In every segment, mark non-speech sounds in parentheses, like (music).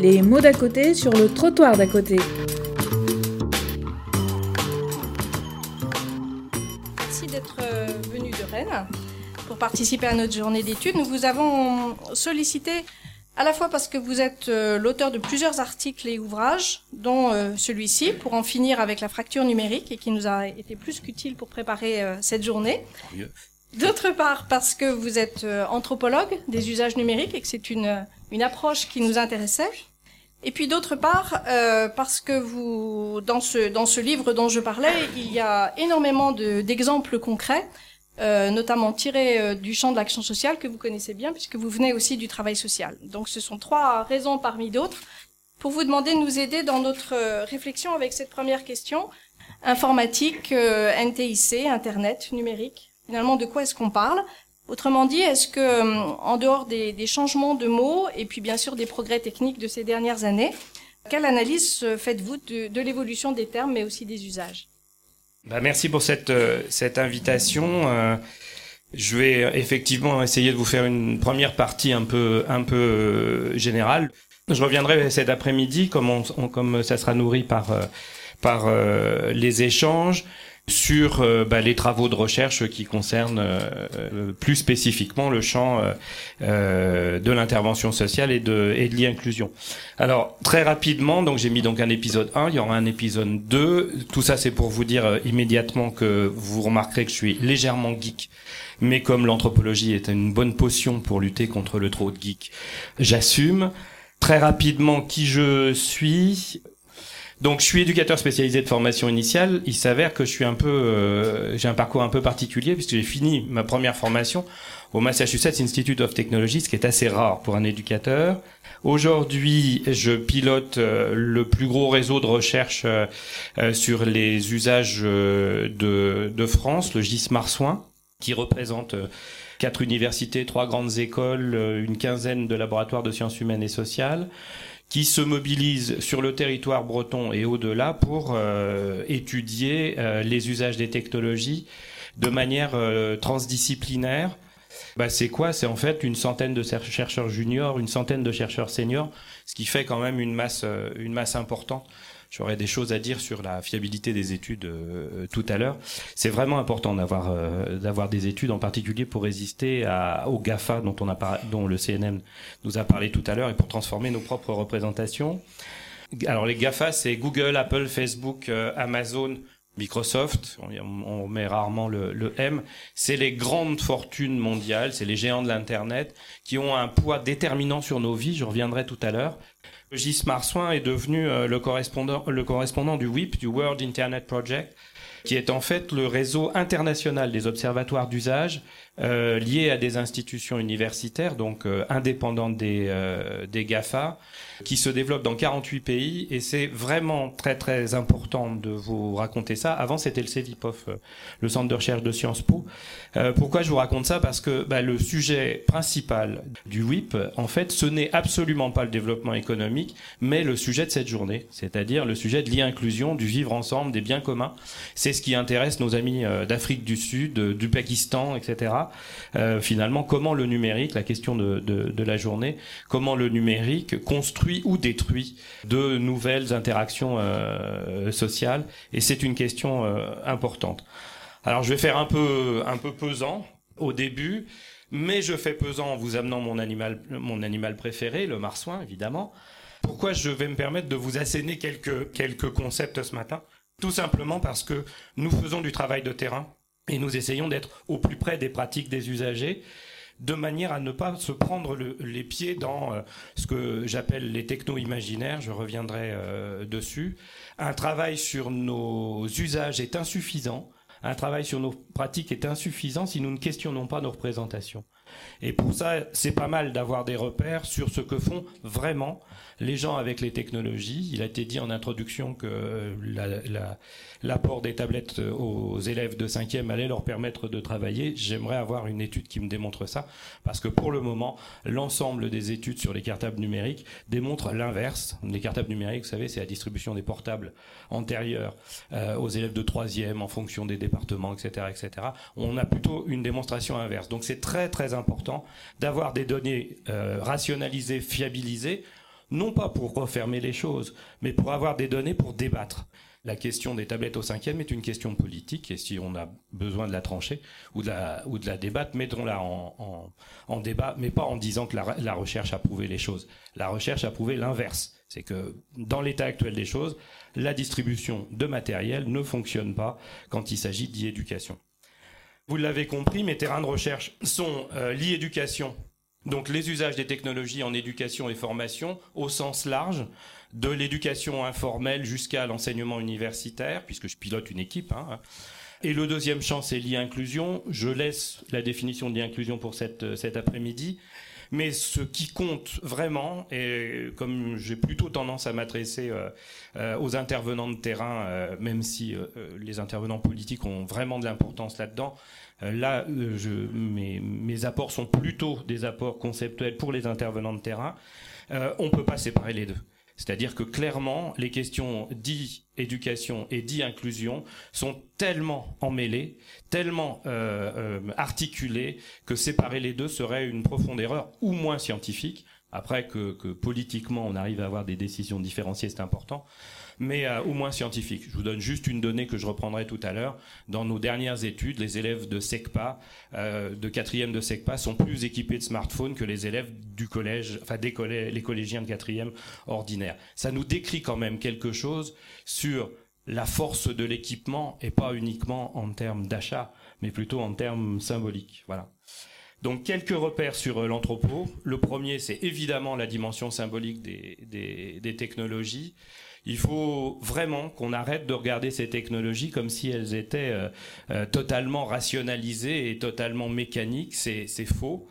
Les mots d'à côté sur le trottoir d'à côté. Merci d'être euh, venu de Rennes pour participer à notre journée d'études. Nous vous avons sollicité à la fois parce que vous êtes euh, l'auteur de plusieurs articles et ouvrages, dont euh, celui-ci, pour en finir avec la fracture numérique, et qui nous a été plus qu'utile pour préparer cette journée. D'autre part, parce que vous êtes anthropologue des usages numériques et que c'est une, une approche qui nous intéressait. Et puis d'autre part, parce que vous, dans ce, dans ce livre dont je parlais, il y a énormément d'exemples concrets euh, notamment tiré euh, du champ de l'action sociale que vous connaissez bien puisque vous venez aussi du travail social. Donc ce sont trois raisons parmi d'autres pour vous demander de nous aider dans notre euh, réflexion avec cette première question. Informatique, NTIC, Internet, numérique. Finalement, de quoi est-ce qu'on parle? Autrement dit, est-ce que, en dehors des, changements de mots et puis bien sûr des progrès techniques de ces dernières années, quelle analyse faites-vous de, l'évolution des termes mais aussi des usages? Bah, merci pour cette, euh, cette invitation. Euh, je vais effectivement essayer de vous faire une première partie un peu, un peu euh, générale. Je reviendrai cet après-midi, comme, comme ça sera nourri par, par les échanges sur euh, bah, les travaux de recherche qui concernent euh, plus spécifiquement le champ euh, de l'intervention sociale et de, et de l'inclusion. Alors très rapidement, donc j'ai mis donc un épisode 1, il y aura un épisode 2. Tout ça c'est pour vous dire immédiatement que vous remarquerez que je suis légèrement geek, mais comme l'anthropologie est une bonne potion pour lutter contre le trop de geek, j'assume. Très rapidement qui je suis, donc je suis éducateur spécialisé de formation initiale. Il s'avère que je suis un peu, euh, j'ai un parcours un peu particulier puisque j'ai fini ma première formation au Massachusetts Institute of Technology, ce qui est assez rare pour un éducateur. Aujourd'hui, je pilote euh, le plus gros réseau de recherche euh, sur les usages de, de France, le GIS Marsouin, qui représente quatre universités, trois grandes écoles, une quinzaine de laboratoires de sciences humaines et sociales qui se mobilisent sur le territoire breton et au-delà pour euh, étudier euh, les usages des technologies de manière euh, transdisciplinaire. Bah, c'est quoi? C'est en fait une centaine de chercheurs juniors, une centaine de chercheurs seniors, ce qui fait quand même une masse, une masse importante J'aurais des choses à dire sur la fiabilité des études euh, tout à l'heure. C'est vraiment important d'avoir euh, d'avoir des études, en particulier pour résister à, aux Gafa dont on a dont le CNM nous a parlé tout à l'heure et pour transformer nos propres représentations. Alors les Gafa, c'est Google, Apple, Facebook, euh, Amazon, Microsoft, on, met rarement le, le M, c'est les grandes fortunes mondiales, c'est les géants de l'Internet qui ont un poids déterminant sur nos vies, je reviendrai tout à l'heure, Gis Marsouin est devenu euh, le, correspondant, du WIP, du World Internet Project, qui est en fait le réseau international des observatoires d'usage euh, liés à des institutions universitaires, donc euh, indépendantes des, euh, des GAFA, qui se développent dans 48 pays. Et c'est vraiment très très important de vous raconter ça. Avant, c'était le CEVIPOF, euh, le centre de recherche de Sciences Po. Euh, pourquoi je vous raconte ça? Parce que bah, le sujet principal du WIP, en fait, ce n'est absolument pas le développement économique, mais le sujet de cette journée, c'est-à-dire le sujet de l'inclusion, du vivre ensemble, des biens communs. C'est ce qui intéresse nos amis d'Afrique du Sud, du Pakistan, etc. Euh, finalement comment le numérique, la question de, de, de, la journée, comment le numérique construit ou détruit de nouvelles interactions euh, sociales. Et c'est une question euh, importante. Alors je vais faire un peu un peu pesant au début, mais je fais pesant en vous amenant mon animal mon animal préféré, le marsouin évidemment. Pourquoi je vais me permettre de vous asséner quelques quelques concepts ce matin? Tout simplement parce que nous faisons du travail de terrain et nous essayons d'être au plus près des pratiques des usagers de manière à ne pas se prendre les pieds dans euh, ce que j'appelle les techno-imaginaires, je reviendrai euh, dessus. Un travail sur nos usages est insuffisant, un travail sur nos pratiques est insuffisant si nous ne questionnons pas nos représentations. Et pour ça, c'est pas mal d'avoir des repères sur ce que font vraiment les gens avec les technologies. Il a été dit en introduction que l'apport la, des tablettes aux élèves de cinquième allait leur permettre de travailler. J'aimerais avoir une étude qui me démontre ça, parce que pour le moment, l'ensemble des études sur les cartables numériques démontrent l'inverse. Les cartables numériques, vous savez, c'est la distribution des portables antérieure euh, aux élèves de troisième en fonction des départements, etc., etc. On a plutôt une démonstration inverse. Donc c'est très très important d'avoir des données euh, rationalisées, fiabilisées non pas pour refermer les choses, mais pour avoir des données pour débattre. La question des tablettes au cinquième est une question politique et si on a besoin de la trancher ou de la, ou de la débattre, mettons-la en, en, débat, mais pas en disant que la, recherche a prouvé les choses. La recherche a prouvé l'inverse. C'est que dans l'état actuel des choses, la distribution de matériel ne fonctionne pas quand il s'agit d'e-éducation. Vous l'avez compris, mes terrains de recherche sont euh, l'e-éducation donc les usages des technologies en éducation et formation au sens large, de l'éducation informelle jusqu'à l'enseignement universitaire, puisque je pilote une équipe. Hein. Et le deuxième champ, c'est l'e-inclusion. Je laisse la définition de l'inclusion pour cette, cet après-midi. Mais ce qui compte vraiment, et comme j'ai plutôt tendance à m'adresser euh, euh, aux intervenants de terrain, euh, même si les intervenants politiques ont vraiment de l'importance là-dedans, là, je, mes, mes, apports sont plutôt des apports conceptuels pour les intervenants de terrain. on peut pas séparer les deux. C'est-à-dire que clairement, les questions d'éducation et d'inclusion sont tellement emmêlées, tellement euh, euh, articulées, que séparer les deux serait une profonde erreur, ou moins scientifique. Après que, que politiquement on arrive à avoir des décisions différenciées, c'est important mais euh, au moins scientifique. Je vous donne juste une donnée que je reprendrai tout à l'heure. Dans nos dernières études, les élèves de SECPA, euh, de quatrième de SECPA, sont plus équipés de smartphones que les élèves du collège, enfin des collèges, les collégiens de quatrième ordinaire. Ça nous décrit quand même quelque chose sur la force de l'équipement et pas uniquement en termes d'achat, mais plutôt en termes symboliques. Voilà. Donc quelques repères sur euh, l'anthropo. Le premier, c'est évidemment la dimension symbolique des, des, des technologies. Il faut vraiment qu'on arrête de regarder ces technologies comme si elles étaient euh, euh, totalement rationalisées et totalement mécaniques. C'est faux.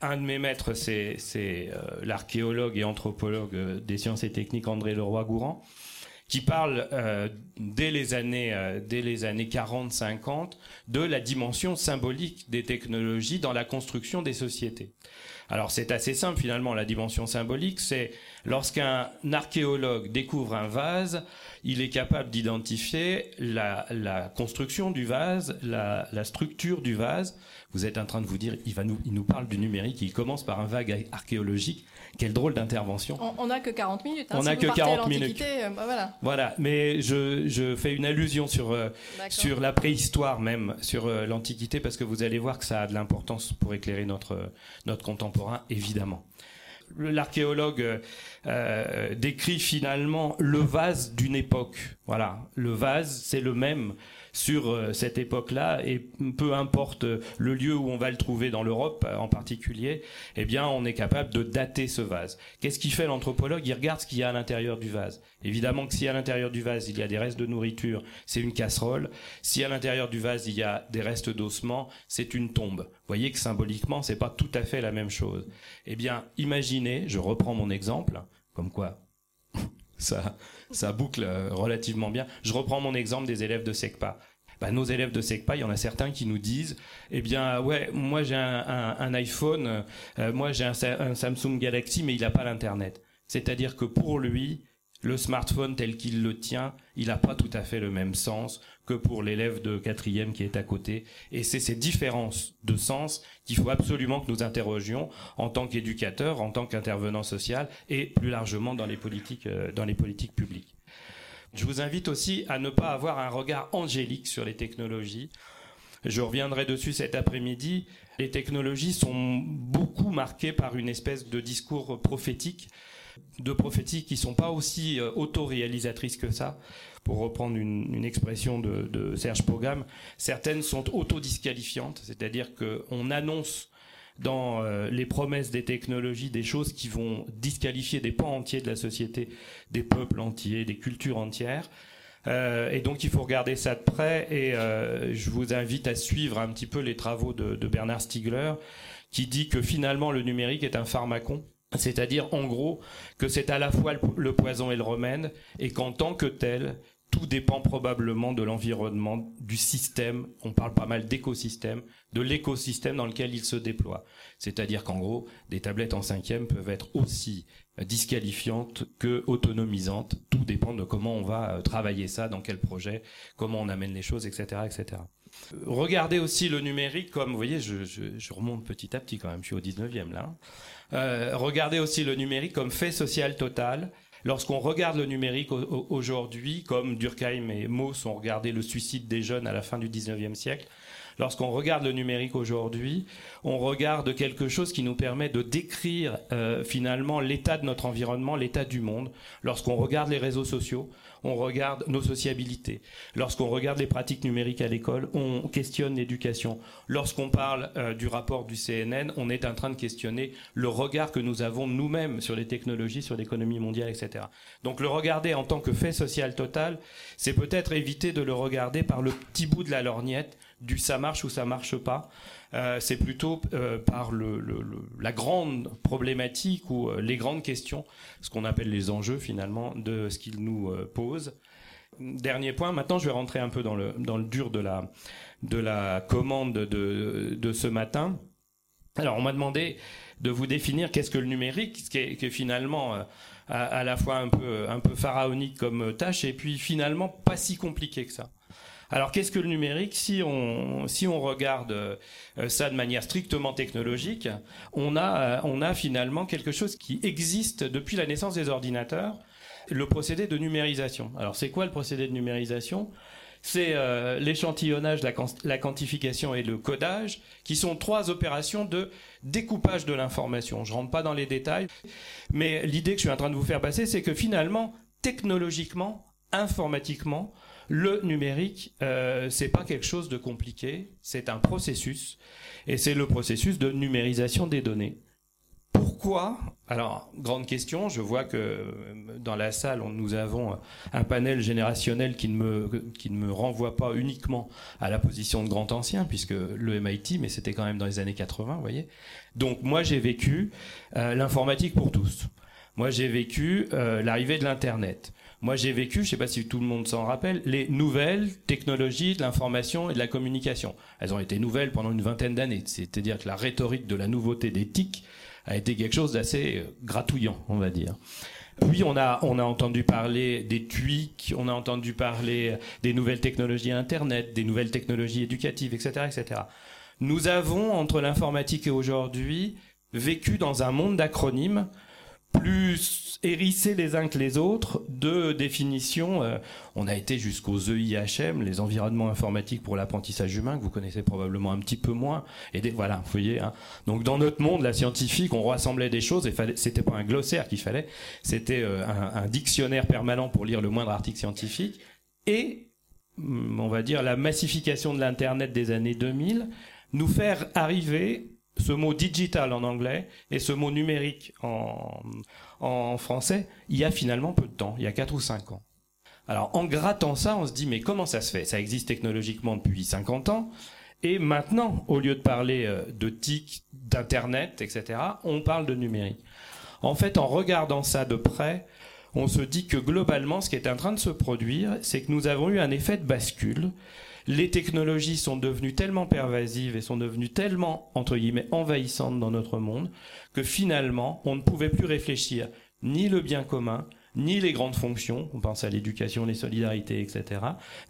Un de mes maîtres, c'est euh, l'archéologue et anthropologue des sciences et techniques André Leroy-Gourand, qui parle dès les années dès les années 40-50 de la dimension symbolique des technologies dans la construction des sociétés. Alors c'est assez simple finalement la dimension symbolique, c'est lorsqu'un archéologue découvre un vase, il est capable d'identifier la, la, construction du vase, la, la, structure du vase. Vous êtes en train de vous dire, il va nous, il nous parle du numérique, il commence par un vague archéologique. Quelle drôle d'intervention. On n'a que 40 minutes. Hein, on n'a que 40 minutes. Euh, bah voilà. Voilà, mais je, je fais une allusion sur euh, sur la préhistoire même, sur euh, l'Antiquité, parce que vous allez voir que ça a de l'importance pour éclairer notre notre contemporain, évidemment l'archéologue euh, décrit finalement le vase d'une époque. Voilà, le vase, c'est le même sur euh, cette époque-là et peu importe le lieu où on va le trouver dans l'Europe en particulier, eh bien on est capable de dater ce vase. Qu'est-ce qu'il fait l'anthropologue? Il regarde ce qu'il y a à l'intérieur du vase. Évidemment que si à l'intérieur du vase il y a des restes de nourriture, c'est une casserole. Si à l'intérieur du vase il y a des restes d'ossements, c'est une tombe. Vous voyez que symboliquement c'est pas tout à fait la même chose. Eh bien, imaginez, je reprends mon exemple, comme quoi (laughs) ça, ça boucle euh, relativement bien. Je reprends mon exemple des élèves de SECPA. Bah, nos élèves de SECPA, il y en a certains qui nous disent, eh bien, ouais, moi j'ai un, iPhone, euh, moi j'ai un, un, Samsung Galaxy, mais il n'a pas l'internet. C'est-à-dire que pour lui, le smartphone tel qu'il le tient, il n'a pas tout à fait le même sens que pour l'élève de quatrième qui est à côté. Et c'est ces différences de sens qu'il faut absolument que nous interrogions en tant qu'éducateurs, en tant qu'intervenants social et plus largement dans les politiques, euh, dans les politiques publiques. Je vous invite aussi à ne pas avoir un regard angélique sur les technologies. Je reviendrai dessus cet après-midi. Les technologies sont beaucoup marquées par une espèce de discours prophétique de prophéties qui sont pas aussi euh, autoréalisatrices que ça. Pour reprendre une, expression de, Serge Pogam, certaines sont autodisqualifiantes, c'est-à-dire qu'on annonce dans euh, les promesses des technologies des choses qui vont disqualifier des pans entiers de la société, des peuples entiers, des cultures entières. Euh, et donc il faut regarder ça de près et je vous invite à suivre un petit peu les travaux de Bernard Stiegler qui dit que finalement le numérique est un pharmacon c'est-à-dire, en gros, que c'est à la fois le poison et le remède, et qu'en tant que tel, tout dépend probablement de l'environnement, du système, on parle pas mal d'écosystème, de l'écosystème dans lequel il se déploie. C'est-à-dire qu'en gros, des tablettes en cinquième peuvent être aussi disqualifiantes que autonomisantes. Tout dépend de comment on va euh, travailler ça, dans quel projet, comment on amène les choses, etc., etc. Regardez aussi le numérique comme, vous voyez, je, je, je, remonte petit à petit quand même, je suis au 19e là. Hein. Euh, regardez aussi le numérique comme fait social total. Lorsqu'on regarde le numérique aujourd'hui, comme Durkheim et Mauss ont regardé le suicide des jeunes à la fin du 19e siècle, lorsqu'on regarde le numérique aujourd'hui, on regarde quelque chose qui nous permet de décrire euh, finalement l'état de notre environnement, l'état du monde. Lorsqu'on regarde les réseaux sociaux, on regarde nos sociabilités. Lorsqu'on regarde les pratiques numériques à l'école, on questionne l'éducation. Lorsqu'on parle euh, du rapport du CNN, on est en train de questionner le regard que nous avons nous-mêmes sur les technologies, sur l'économie mondiale, etc. Donc le regarder en tant que fait social total, c'est peut-être éviter de le regarder par le petit bout de la lorgnette du ça marche ou ça marche pas. Euh, c'est plutôt euh, par le, le, la grande problématique ou euh, les grandes questions, ce qu'on appelle les enjeux finalement de ce qu'il nous pose. Dernier point, maintenant je vais rentrer un peu dans le, dans le dur de la, de la commande de, de ce matin. Alors on m'a demandé de vous définir qu'est-ce que le numérique, ce qui est, qui est finalement à, à, la fois un peu, un peu pharaonique comme tâche et puis finalement pas si compliqué que ça. Alors qu'est-ce que le numérique Si on si on regarde euh, ça de manière strictement technologique, on a euh, on a finalement quelque chose qui existe depuis la naissance des ordinateurs, le procédé de numérisation. Alors c'est quoi le procédé de numérisation? C'est euh, l'échantillonnage, la, la, quantification et le codage, qui sont trois opérations de découpage de l'information. Je rentre pas dans les détails, mais l'idée que je suis en train de vous faire passer, c'est que finalement, technologiquement, informatiquement, le numérique, euh, c'est pas quelque chose de compliqué, c'est un processus, et c'est le processus de numérisation des données. Pourquoi? Alors, grande question, je vois que euh, dans la salle, nous avons un panel générationnel qui ne, me, renvoie pas uniquement à la position de grand ancien, puisque le MIT, mais c'était quand même dans les années 80, vous voyez. Donc, moi, j'ai vécu euh, l'informatique pour tous. Moi, j'ai vécu euh, l'arrivée de l'Internet. Moi, j'ai vécu, je ne sais pas si tout le monde s'en rappelle, les nouvelles technologies de l'information et de la communication. Elles ont été nouvelles pendant une vingtaine d'années. C'est-à-dire que la rhétorique de la nouveauté des TIC a été quelque chose d'assez euh, gratouillant, on va dire. Puis on a on a entendu parler des TUIC, on a entendu parler des nouvelles technologies Internet, des nouvelles technologies éducatives, etc., etc. Nous avons entre l'informatique et aujourd'hui vécu dans un monde d'acronymes plus hérissés les uns que les autres de définitions. Euh, on a été jusqu'aux EIHM, les environnements informatiques pour l'apprentissage humain, que vous connaissez probablement un petit peu moins. Et des, voilà, vous voyez. Hein. Donc dans notre monde, la scientifique, on rassemblait des choses et c'était pas un glossaire qu'il fallait, c'était euh, un, un dictionnaire permanent pour lire le moindre article scientifique. Et hum, on va dire la massification de l'internet des années 2000 nous faire arriver ce mot digital en anglais et ce mot numérique en, français, il y a finalement peu de temps, il y a 4 ou 5 ans. Alors en grattant ça, on se dit mais comment ça se fait? Ça existe technologiquement depuis 50 ans. Et maintenant, au lieu de parler euh, de TIC, d'internet, etc., on parle de numérique. En fait, en regardant ça de près, on se dit que globalement, ce qui est en train de se produire, c'est que nous avons eu un effet de bascule les technologies sont devenues tellement pervasives et sont devenues tellement, entre guillemets, envahissantes dans notre monde, que finalement, on ne pouvait plus réfléchir ni le bien commun, ni les grandes fonctions, on pense à l'éducation, les solidarités, etc.,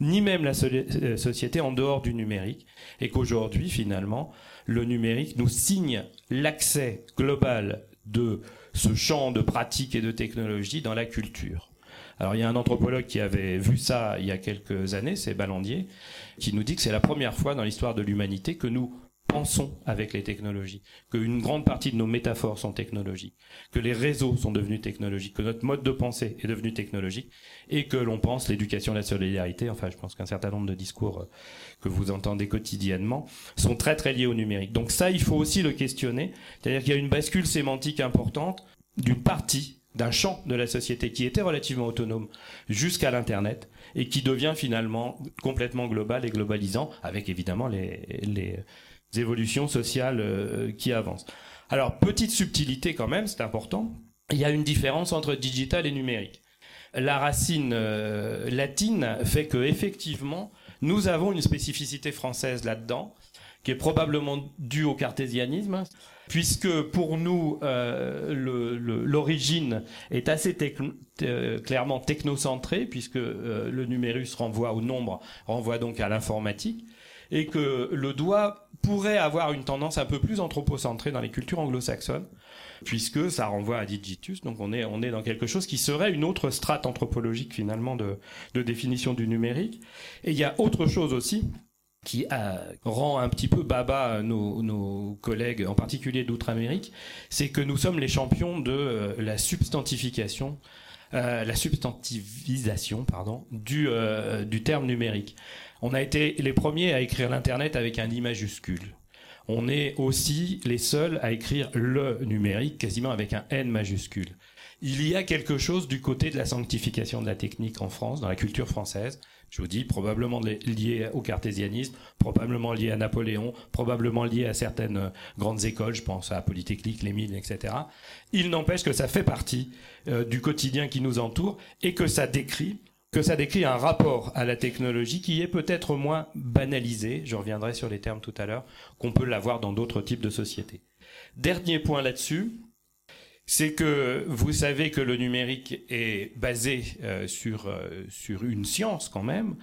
ni même la euh, société en dehors du numérique, et qu'aujourd'hui, finalement, le numérique nous signe l'accès global de ce champ de pratiques et de technologies dans la culture. Alors il y a un anthropologue qui avait vu ça il y a quelques années, c'est Ballandier, qui nous dit que c'est la première fois dans l'histoire de l'humanité que nous pensons avec les technologies, qu'une grande partie de nos métaphores sont technologiques, que les réseaux sont devenus technologiques, que notre mode de pensée est devenu technologique, et que l'on pense l'éducation, la solidarité, enfin je pense qu'un certain nombre de discours euh, que vous entendez quotidiennement sont très très liés au numérique. Donc ça, il faut aussi le questionner, c'est-à-dire qu'il y a une bascule sémantique importante d'une partie d'un champ de la société qui était relativement autonome jusqu'à l'internet et qui devient finalement complètement global et globalisant avec évidemment les, évolutions sociales euh, qui avancent. Alors petite subtilité quand même, c'est important. Il y a une différence entre digital et numérique. La racine euh, latine fait que effectivement nous avons une spécificité française là-dedans qui est probablement due au cartésianisme puisque pour nous euh, l'origine est assez clairement technocentrée, puisque euh, le numérus renvoie au nombre, renvoie donc à l'informatique, et que le doigt pourrait avoir une tendance un peu plus anthropocentrée dans les cultures anglo-saxonnes, puisque ça renvoie à Digitus, donc on est, dans quelque chose qui serait une autre strate anthropologique finalement de définition du numérique. Et il y a autre chose aussi, qui rend un petit peu baba nos, nos collègues, en particulier d'Outre-Amérique, c'est que nous sommes les champions de euh, la substantification, euh, la substantivisation, pardon, du, euh, du terme numérique. On a été les premiers à écrire l'Internet avec un I majuscule. On est aussi les seuls à écrire le numérique quasiment avec un N majuscule. Il y a quelque chose du côté de la sanctification de la technique en France, dans la culture française. Je vous dis, probablement lié au cartésianisme, probablement lié à Napoléon, probablement lié à certaines euh, grandes écoles, je pense à Polytechnique, les mines, etc. Il n'empêche que ça fait partie euh, du quotidien qui nous entoure et que ça décrit que ça décrit un rapport à la technologie qui est peut-être moins banalisé, je reviendrai sur les termes tout à l'heure, qu'on peut l'avoir dans d'autres types de sociétés. Dernier point là-dessus, c'est que vous savez que le numérique est basé euh, sur euh, sur une science quand même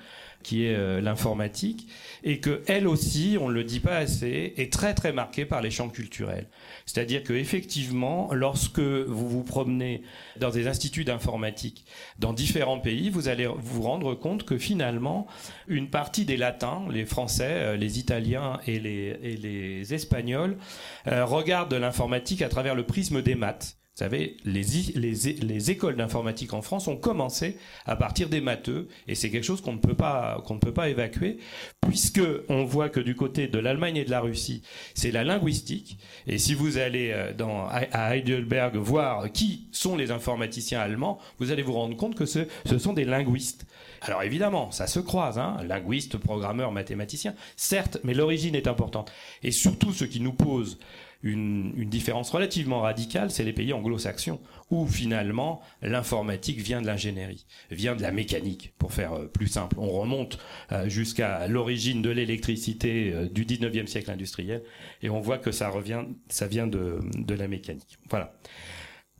qui est euh, l'informatique et que elle aussi on le dit pas assez est très très marquée par les champs culturels. C'est-à-dire que effectivement lorsque vous vous promenez dans des instituts d'informatique dans différents pays vous allez vous rendre compte que finalement une partie des latins les français les italiens et les et les espagnols regardent l'informatique à travers le prisme des maths vous savez, les, les, les écoles d'informatique en France ont commencé à partir des matheux, et c'est quelque chose qu'on ne peut pas évacuer, puisque on voit que du côté de l'Allemagne et de la Russie, c'est la linguistique. Et si vous allez euh, à Heidelberg voir qui sont les informaticiens allemands, vous allez vous rendre compte que ce, sont des linguistes. Alors évidemment, ça se croise, hein, linguistes, programmeurs, mathématiciens, certes, mais l'origine est importante. Et surtout, ce qui nous pose une, différence relativement radicale, c'est les pays anglo-saxons, où finalement l'informatique vient de l'ingénierie, vient de la mécanique, pour faire euh, plus simple. On remonte euh, jusqu'à l'origine de l'électricité euh, du 19e siècle industriel, et on voit que ça revient, ça vient de, de la mécanique. Voilà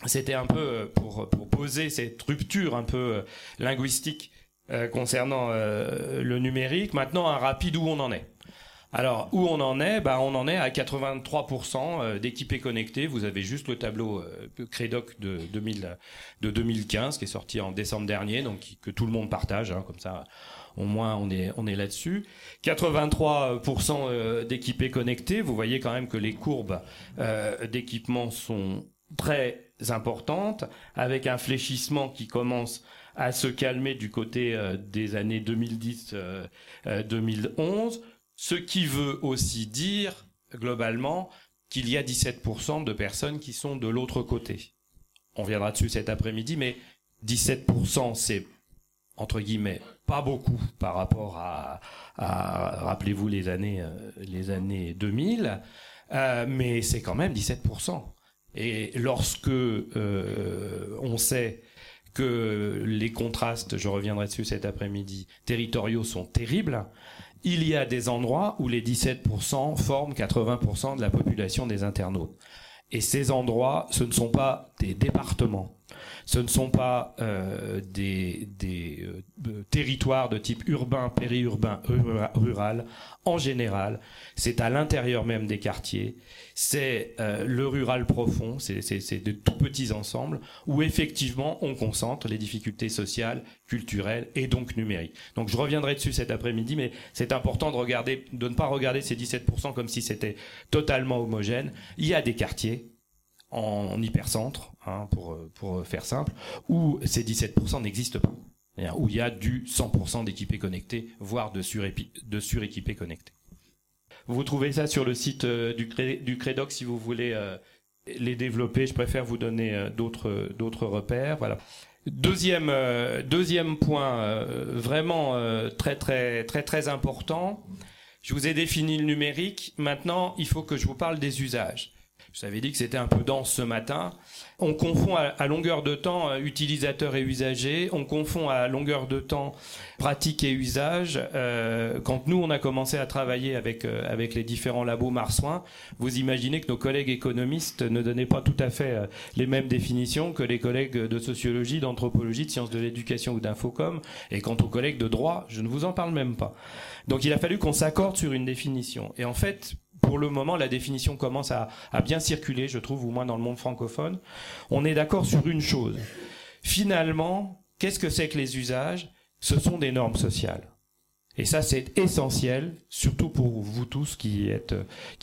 c'était un peu pour, pour poser cette rupture un peu linguistique concernant le numérique. Maintenant, un rapide où on en est. Alors, où on en est? Bah, On en est à 83% euh, d'équipés connectés. Vous avez juste le tableau euh, Credoc de, 2000, de 2015 qui est sorti en décembre dernier, donc que tout le monde partage, hein, comme ça au moins on est, on est là-dessus. 83% euh, d'équipés connectés. Vous voyez quand même que les courbes d'équipement sont très importantes, avec un fléchissement qui commence à se calmer du côté des années 2010-2011 ce qui veut aussi dire, globalement, qu'il y a 17% de personnes qui sont de l'autre côté. On viendra dessus cet après-midi, mais 17%, c'est entre guillemets pas beaucoup par rapport à, rappelez-vous les années euh, les années 2000 euh, mais c'est quand même 17% et lorsque euh, on sait que les contrastes je reviendrai dessus cet après-midi territoriaux sont terribles il y a des endroits où les 17% forment 80% de la population des internautes. Et ces endroits, ce ne sont pas des départements, ce ne sont pas euh, des, des euh, territoires de type urbain, périurbain, rural. En général, c'est à l'intérieur même des quartiers, c'est euh, le rural profond, c'est de tout petits ensembles où effectivement on concentre les difficultés sociales, culturelles et donc numériques. Donc je reviendrai dessus cet après-midi, mais c'est important de regarder, de ne pas regarder ces 17% comme si c'était totalement homogène. Il y a des quartiers en hypercentre, hein, pour, pour faire simple, où ces 17% n'existent pas. Où il y a du 100% d'équipés connectés, voire de, suréquipés connectés. Vous trouvez ça sur le site euh, du, Credoc si vous voulez euh, les développer. Je préfère vous donner euh, d'autres d'autres repères. Voilà. Deuxième deuxième point vraiment très très très très important. Je vous ai défini le numérique. Maintenant, il faut que je vous parle des usages. Je vous avais dit que c'était un peu dense ce matin. On confond à, longueur de temps euh, utilisateur et usager. On confond à longueur de temps pratique et usage. Euh, quand nous on a commencé à travailler avec euh, avec les différents labos marsouins, vous imaginez que nos collègues économistes ne donnaient pas tout à fait les mêmes définitions que les collègues de sociologie, d'anthropologie, de sciences de l'éducation ou d'infocom. Et quant aux collègues de droit, je ne vous en parle même pas. Donc il a fallu qu'on s'accorde sur une définition. Et en fait, pour le moment, la définition commence à, bien circuler, je trouve, au moins dans le monde francophone. On est d'accord sur une chose. Finalement, qu'est-ce que c'est que les usages? Ce sont des normes sociales. Et ça, c'est essentiel, surtout pour vous tous qui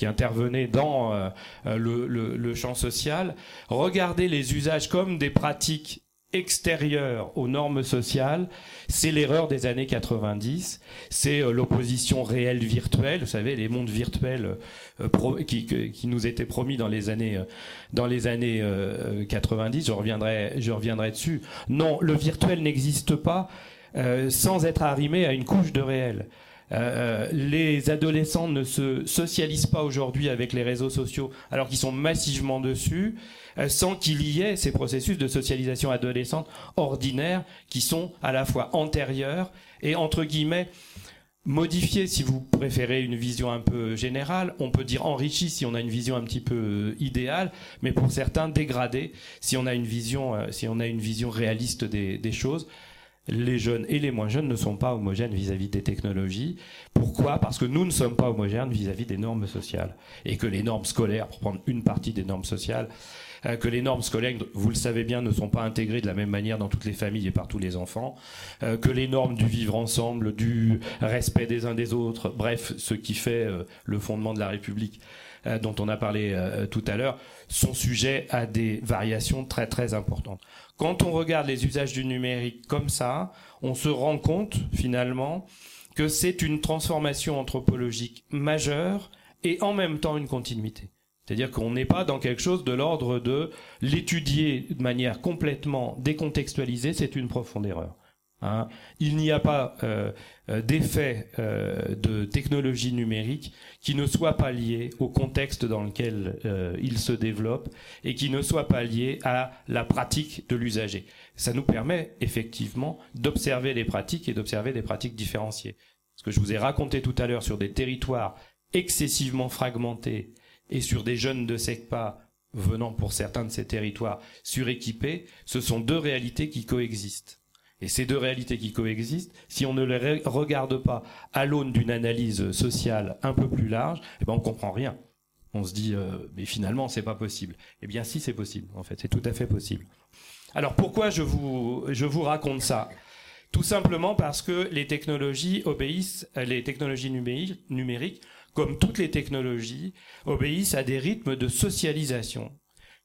intervenez dans euh, le champ social. Regardez les usages comme des pratiques extérieur aux normes sociales, c'est l'erreur des années 90, c'est euh, l'opposition réelle virtuelle, vous savez les mondes virtuels euh, qui, qui, nous étaient promis dans les années euh, dans les années 90, je reviendrai je reviendrai dessus. Non, le virtuel n'existe pas sans être arrimé à une couche de réel. Euh, les adolescents ne se socialisent pas aujourd'hui avec les réseaux sociaux alors qu'ils sont massivement dessus, euh, sans qu'il y ait ces processus de socialisation adolescente ordinaires qui sont à la fois antérieurs et entre guillemets modifiés. Si vous préférez une vision un peu générale, on peut dire enrichi si on a une vision un petit peu euh, idéale, mais pour certains dégradés si on a une vision si on a une vision réaliste des choses les jeunes et les moins jeunes ne sont pas homogènes vis-à-vis des technologies. Pourquoi? Parce que nous ne sommes pas homogènes vis-à-vis des normes sociales. Et que les normes scolaires, pour prendre une partie des normes sociales, euh, que les normes scolaires, vous le savez bien, ne sont pas intégrées de la même manière dans toutes les familles et par tous les enfants, euh, que les normes du vivre ensemble, du respect des uns des autres, bref, ce qui fait euh, le fondement de la République, dont on a parlé tout à l'heure, sont sujets à des variations très très importantes. Quand on regarde les usages du numérique comme ça, on se rend compte finalement que c'est une transformation anthropologique majeure et en même temps une continuité. C'est-à-dire qu'on n'est pas dans quelque chose de l'ordre de l'étudier de manière complètement décontextualisée, c'est une profonde erreur. Hein. Il n'y a pas euh, euh, d'effet euh, de technologie numérique qui ne soit pas lié au contexte dans lequel il se développe et qui ne soit pas lié à la pratique de l'usager. Ça nous permet effectivement d'observer les pratiques et d'observer des pratiques différenciées. Ce que je vous ai raconté tout à l'heure sur des territoires excessivement fragmentés et sur des jeunes de SECPA venant pour certains de ces territoires suréquipés, ce sont deux réalités qui coexistent. Et ces deux réalités qui coexistent, si on ne les regarde pas à l'aune d'une analyse sociale un peu plus large, eh ben on comprend rien. On se dit, euh, mais finalement, c'est pas possible. Eh bien, si, c'est possible. En fait, c'est tout à fait possible. Alors, pourquoi je vous je vous raconte ça? Tout simplement parce que les technologies obéissent, les technologies numériques, comme toutes les technologies, obéissent à des rythmes de socialisation.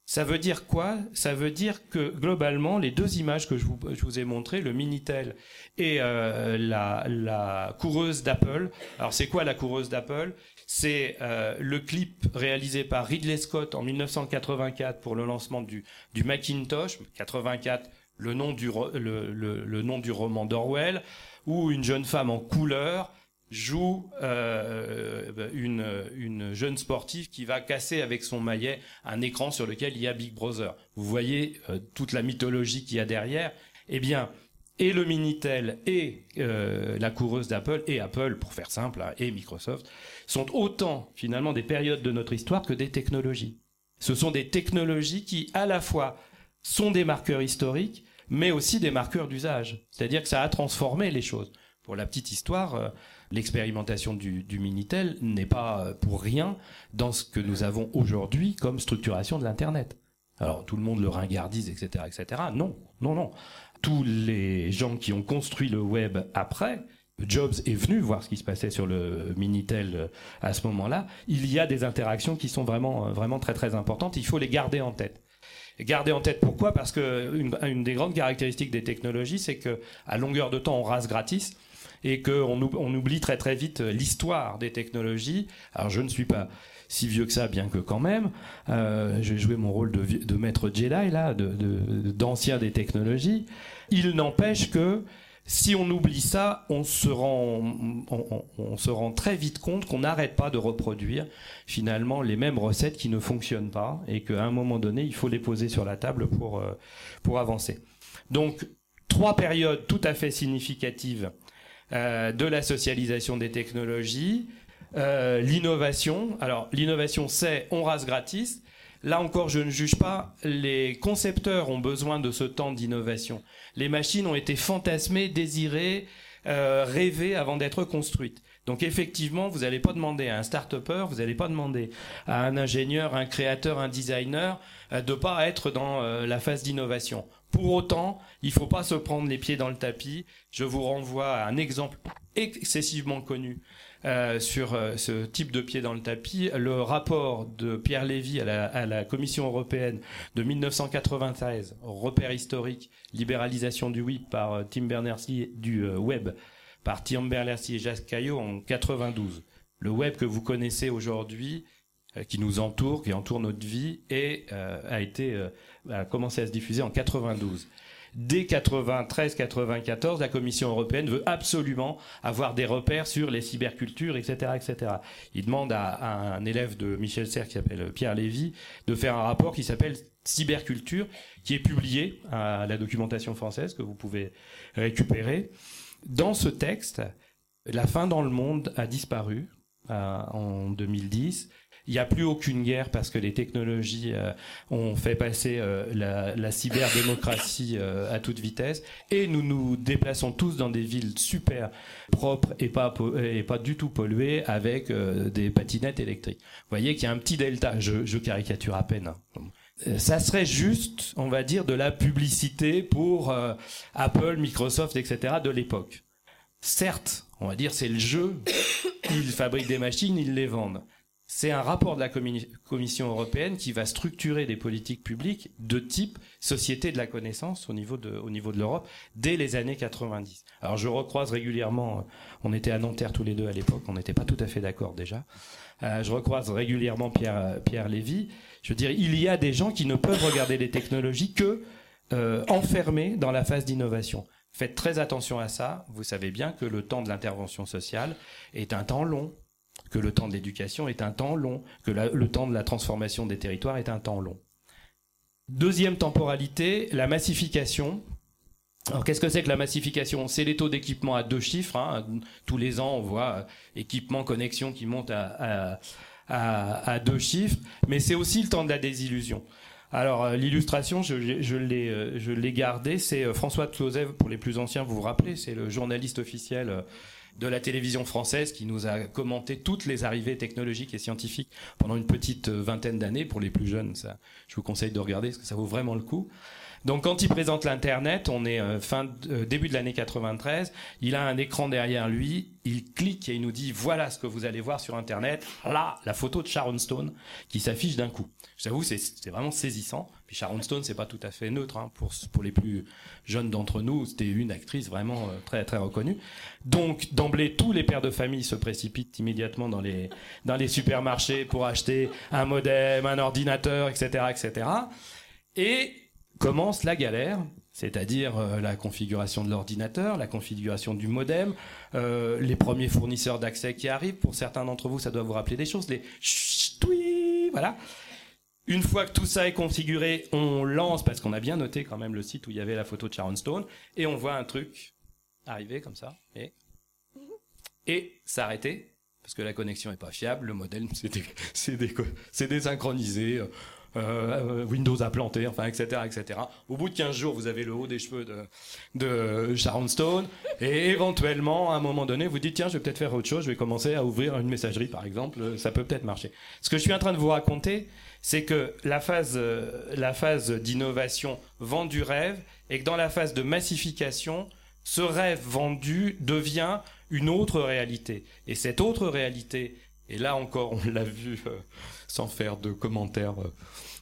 Ça veut dire quoi? Ça veut dire que globalement, les deux images que je vous, ai montrées, le Minitel et euh, la, la, coureuse d'Apple. Alors c'est quoi la coureuse d'Apple? C'est euh, le clip réalisé par Ridley Scott en 1984 pour le lancement du, du Macintosh, 84, le nom du, le, le, le nom du roman d'Orwell, où une jeune femme en couleur joue euh, une, une jeune sportive qui va casser avec son maillet un écran sur lequel il y a Big Brother. Vous voyez euh, toute la mythologie qu'il y a derrière. Eh bien, et le Minitel et euh, la coureuse d'Apple et Apple, pour faire simple, hein, et Microsoft, sont autant finalement des périodes de notre histoire que des technologies. Ce sont des technologies qui, à la fois, sont des marqueurs historiques, mais aussi des marqueurs d'usage. C'est-à-dire que ça a transformé les choses. Pour la petite histoire, euh, l'expérimentation du, Minitel n'est pas euh, pour rien dans ce que nous avons aujourd'hui comme structuration de l'Internet. Alors tout le monde le ringardise, etc., etc. Non, non, non. Tous les gens qui ont construit le web après, Jobs est venu voir ce qui se passait sur le Minitel euh, à ce moment-là. Il y a des interactions qui sont vraiment, vraiment très, très importantes. Il faut les garder en tête. Garder en tête pourquoi? Parce que une, des grandes caractéristiques des technologies, c'est que à longueur de temps, on rase gratis et qu'on on oublie très très vite l'histoire des technologies. Alors je ne suis pas si vieux que ça, bien que quand même, euh, j'ai joué mon rôle de, maître Jedi là, d'ancien des technologies. Il n'empêche que Si on oublie ça, on se rend, on, se rend très vite compte qu'on n'arrête pas de reproduire finalement les mêmes recettes qui ne fonctionnent pas et qu'à un moment donné, il faut les poser sur la table pour euh, pour avancer. Donc trois périodes tout à fait significatives euh, de la socialisation des technologies, euh, l'innovation. Alors l'innovation, c'est on rase gratis. Là encore, je ne juge pas. Les concepteurs ont besoin de ce temps d'innovation. Les machines ont été fantasmées, désirées, euh, rêvées avant d'être construites. Donc effectivement, vous n'allez pas demander à un start-upper, vous n'allez pas demander à un ingénieur, un créateur, un designer de pas être dans la phase d'innovation. Pour autant, il faut pas se prendre les pieds dans le tapis. Je vous renvoie à un exemple excessivement connu euh, sur euh, ce type de pied dans le tapis. Le rapport de Pierre Lévy à la, Commission européenne de 1993, repère historique, libéralisation du web par Tim Berners-Lee du web par Tim Berners-Lee et Jacques Caillot en 92. Le web que vous connaissez aujourd'hui, euh, qui nous entoure, qui entoure notre vie, et euh, a été euh, a commencé à se diffuser en 92. Dès 93-94, la Commission européenne veut absolument avoir des repères sur les cybercultures, etc., etc. Il demande à, un élève de Michel Serres qui s'appelle Pierre Lévy de faire un rapport qui s'appelle Cyberculture, qui est publié à la documentation française que vous pouvez récupérer. Dans ce texte, la fin dans le monde a disparu euh, en 2010. Il n'y a plus aucune guerre parce que les technologies euh, ont fait passer euh, la, la cyberdémocratie à toute vitesse et nous nous déplaçons tous dans des villes super propres et pas et pas du tout polluées avec des patinettes électriques. Vous voyez qu'il y a un petit delta. Je, je caricature à peine. Hein. Ça serait juste, on va dire, de la publicité pour Apple, Microsoft, etc. de l'époque. Certes, on va dire c'est le jeu, ils fabriquent des machines, ils les vendent. C'est un rapport de la Commission européenne qui va structurer des politiques publiques de type société de la connaissance au niveau de, l'Europe dès les années 90. Alors je recroise régulièrement, on était à Nanterre tous les deux à l'époque, on n'était pas tout à fait d'accord déjà. Euh, je recroise régulièrement Pierre, Pierre Lévy. Je veux dire, il y a des gens qui ne peuvent regarder les technologies que euh, enfermés dans la phase d'innovation. Faites très attention à ça. Vous savez bien que le temps de l'intervention sociale est un temps long, que le temps de l'éducation est un temps long, que le temps de la transformation des territoires est un temps long. Deuxième temporalité, la massification. Alors qu'est-ce que c'est que la massification? C'est les taux d'équipement à deux chiffres. Hein. Tous les ans, on voit euh, équipement, connexion qui monte à, deux chiffres. Mais c'est aussi le temps de la désillusion. Alors euh, l'illustration, je, je l'ai, euh, je l'ai gardée, c'est François Clausev, pour les plus anciens, vous vous rappelez, c'est le journaliste officiel de la télévision française qui nous a commenté toutes les arrivées technologiques et scientifiques pendant une petite vingtaine d'années. Pour les plus jeunes, ça, je vous conseille de regarder parce que ça vaut vraiment le coup. Donc quand il présente l'internet, on est fin début de l'année 93, il a un écran derrière lui, il clique et il nous dit voilà ce que vous allez voir sur internet. Là, la photo de Sharon Stone qui s'affiche d'un coup. J'avoue, c'est vraiment saisissant. Puis Sharon Stone, c'est pas tout à fait neutre hein, pour pour les plus jeunes d'entre nous. C'était une actrice vraiment euh, très très reconnue. Donc d'emblée, tous les pères de famille se précipitent immédiatement dans les dans les supermarchés pour acheter un modem, un ordinateur, etc., etc. Et commence la galère c'est-à-dire euh, la configuration de l'ordinateur, la configuration du modem, euh, les premiers fournisseurs d'accès qui arrivent. Pour certains d'entre vous, ça doit vous rappeler des choses. Les oui, voilà. Une fois que tout ça est configuré, on lance parce qu'on a bien noté quand même le site où il y avait la photo de Sharon Stone et on voit un truc arriver comme ça et et s'arrêter parce que la connexion est pas fiable, le modem (laughs) c'est désynchronisé. Euh, Windows a planté, enfin, etc., etc. Au bout de 15 jours, vous avez le haut des cheveux de, de Sharon Stone, et éventuellement, à un moment donné, vous dites, tiens, je vais peut-être faire autre chose, je vais commencer à ouvrir une messagerie, par exemple, ça peut peut-être marcher. Ce que je suis en train de vous raconter, c'est que la phase, euh, la phase d'innovation vend du rêve, et que dans la phase de massification, ce rêve vendu devient une autre réalité. Et cette autre réalité, et là encore, on l'a vu euh, sans faire de commentaires euh,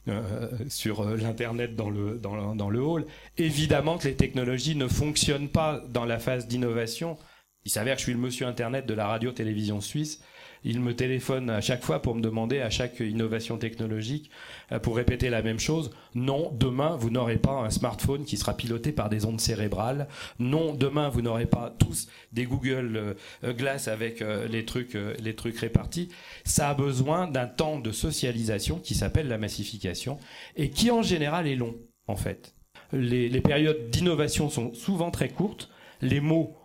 euh, sur l'internet dans le dans, dans le hall. Évidemment que les technologies ne fonctionnent pas dans la phase d'innovation. Il s'avère que je suis le monsieur internet de la radio-télévision suisse. Il me téléphone à chaque fois pour me demander à chaque innovation technologique euh, pour répéter la même chose. Non, demain vous n'aurez pas un smartphone qui sera piloté par des ondes cérébrales. Non, demain vous n'aurez pas tous des Google euh, Glass avec les trucs les trucs répartis. Ça a besoin d'un temps de socialisation qui s'appelle la massification et qui en général est long en fait. Les périodes d'innovation sont souvent très courtes. Les mots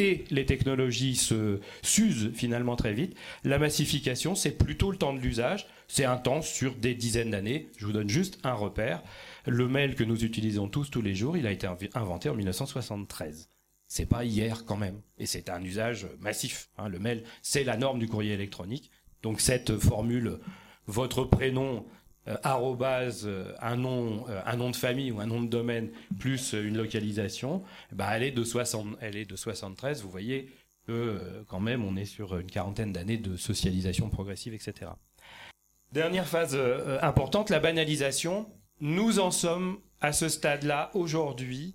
et les technologies se s'usent finalement très vite. La massification, c'est plutôt le temps de l'usage. C'est un temps sur des dizaines d'années. Je vous donne juste un repère. Le mail que nous utilisons tous tous les jours, il a été inventé en 1973. C'est pas hier quand même. Et c'est un usage massif. Hein. Le mail, c'est la norme du courrier électronique. Donc cette formule, votre prénom arrobase euh, un nom euh, un nom de famille ou un nom de domaine plus une localisation bah elle est de 60 elle est de 73 vous voyez que quand même on est sur une quarantaine d'années de socialisation progressive etc dernière phase importante la banalisation. Nous en sommes à ce stade là aujourd'hui.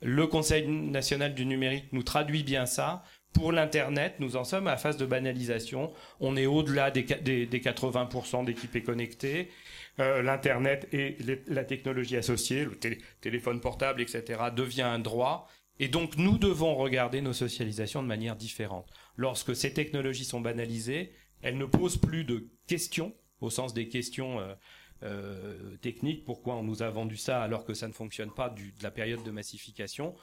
Le Conseil national du numérique nous traduit bien ça. Pour l'Internet, nous en sommes à la phase de banalisation. On est au-delà des, des, des 80% d'équipés connectés. Euh, l'Internet et la technologie associée, le téléphone portable, etc., devient un droit. Et donc nous devons regarder nos socialisations de manière différente. Lorsque ces technologies sont banalisées, elles ne posent plus de questions, au sens des questions euh, euh, techniques, pourquoi on nous a vendu ça alors que ça ne fonctionne pas du, de la période de massification.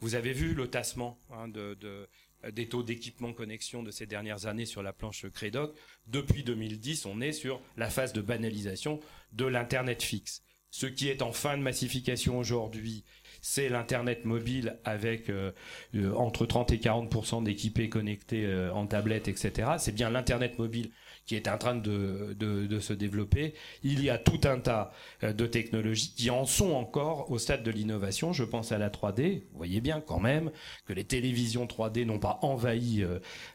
Vous avez vu le tassement hein, de, de, des taux d'équipement connexion de ces dernières années sur la planche Credoc. Depuis 2010, on est sur la phase de banalisation de l'Internet fixe. Ce qui est en fin de massification aujourd'hui, c'est l'internet mobile avec euh, euh, entre 30 et 40% d'équipés connectés euh, en tablette, etc. C'est bien l'internet mobile qui est en train de, se développer. Il y a tout un tas de technologies qui en sont encore au stade de l'innovation. Je pense à la 3D. Vous voyez bien quand même que les télévisions 3D n'ont pas envahi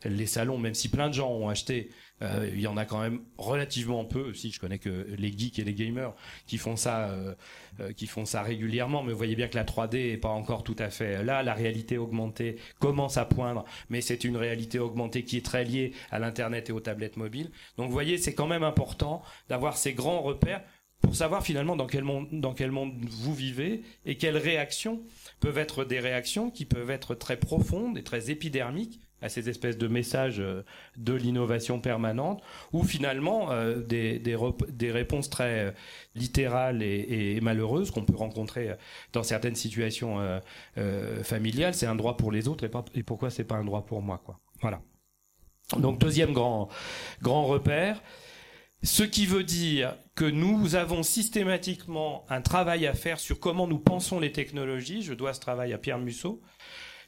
les salons, même si plein de gens ont acheté euh, il y en a quand même relativement peu. Si je connais que les geeks et les gamers qui font ça, euh, euh, qui font ça régulièrement. Mais vous voyez bien que la 3D est pas encore tout à fait là. La réalité augmentée commence à poindre, mais c'est une réalité augmentée qui est très liée à l'internet et aux tablettes mobiles. Donc vous voyez, c'est quand même important d'avoir ces grands repères pour savoir finalement dans quel monde dans quel monde vous vivez et quelles réactions peuvent être des réactions qui peuvent être très profondes et très épidermiques à ces espèces de messages euh, de l'innovation permanente, ou finalement euh, des, des, des, réponses très euh, littérales et, et malheureuses qu'on peut rencontrer dans certaines situations euh, familiales. C'est un droit pour les autres et, pas, et pourquoi c'est pas un droit pour moi, quoi. Voilà. Donc deuxième grand grand repère, ce qui veut dire que nous avons systématiquement un travail à faire sur comment nous pensons les technologies. Je dois ce travail à Pierre Musso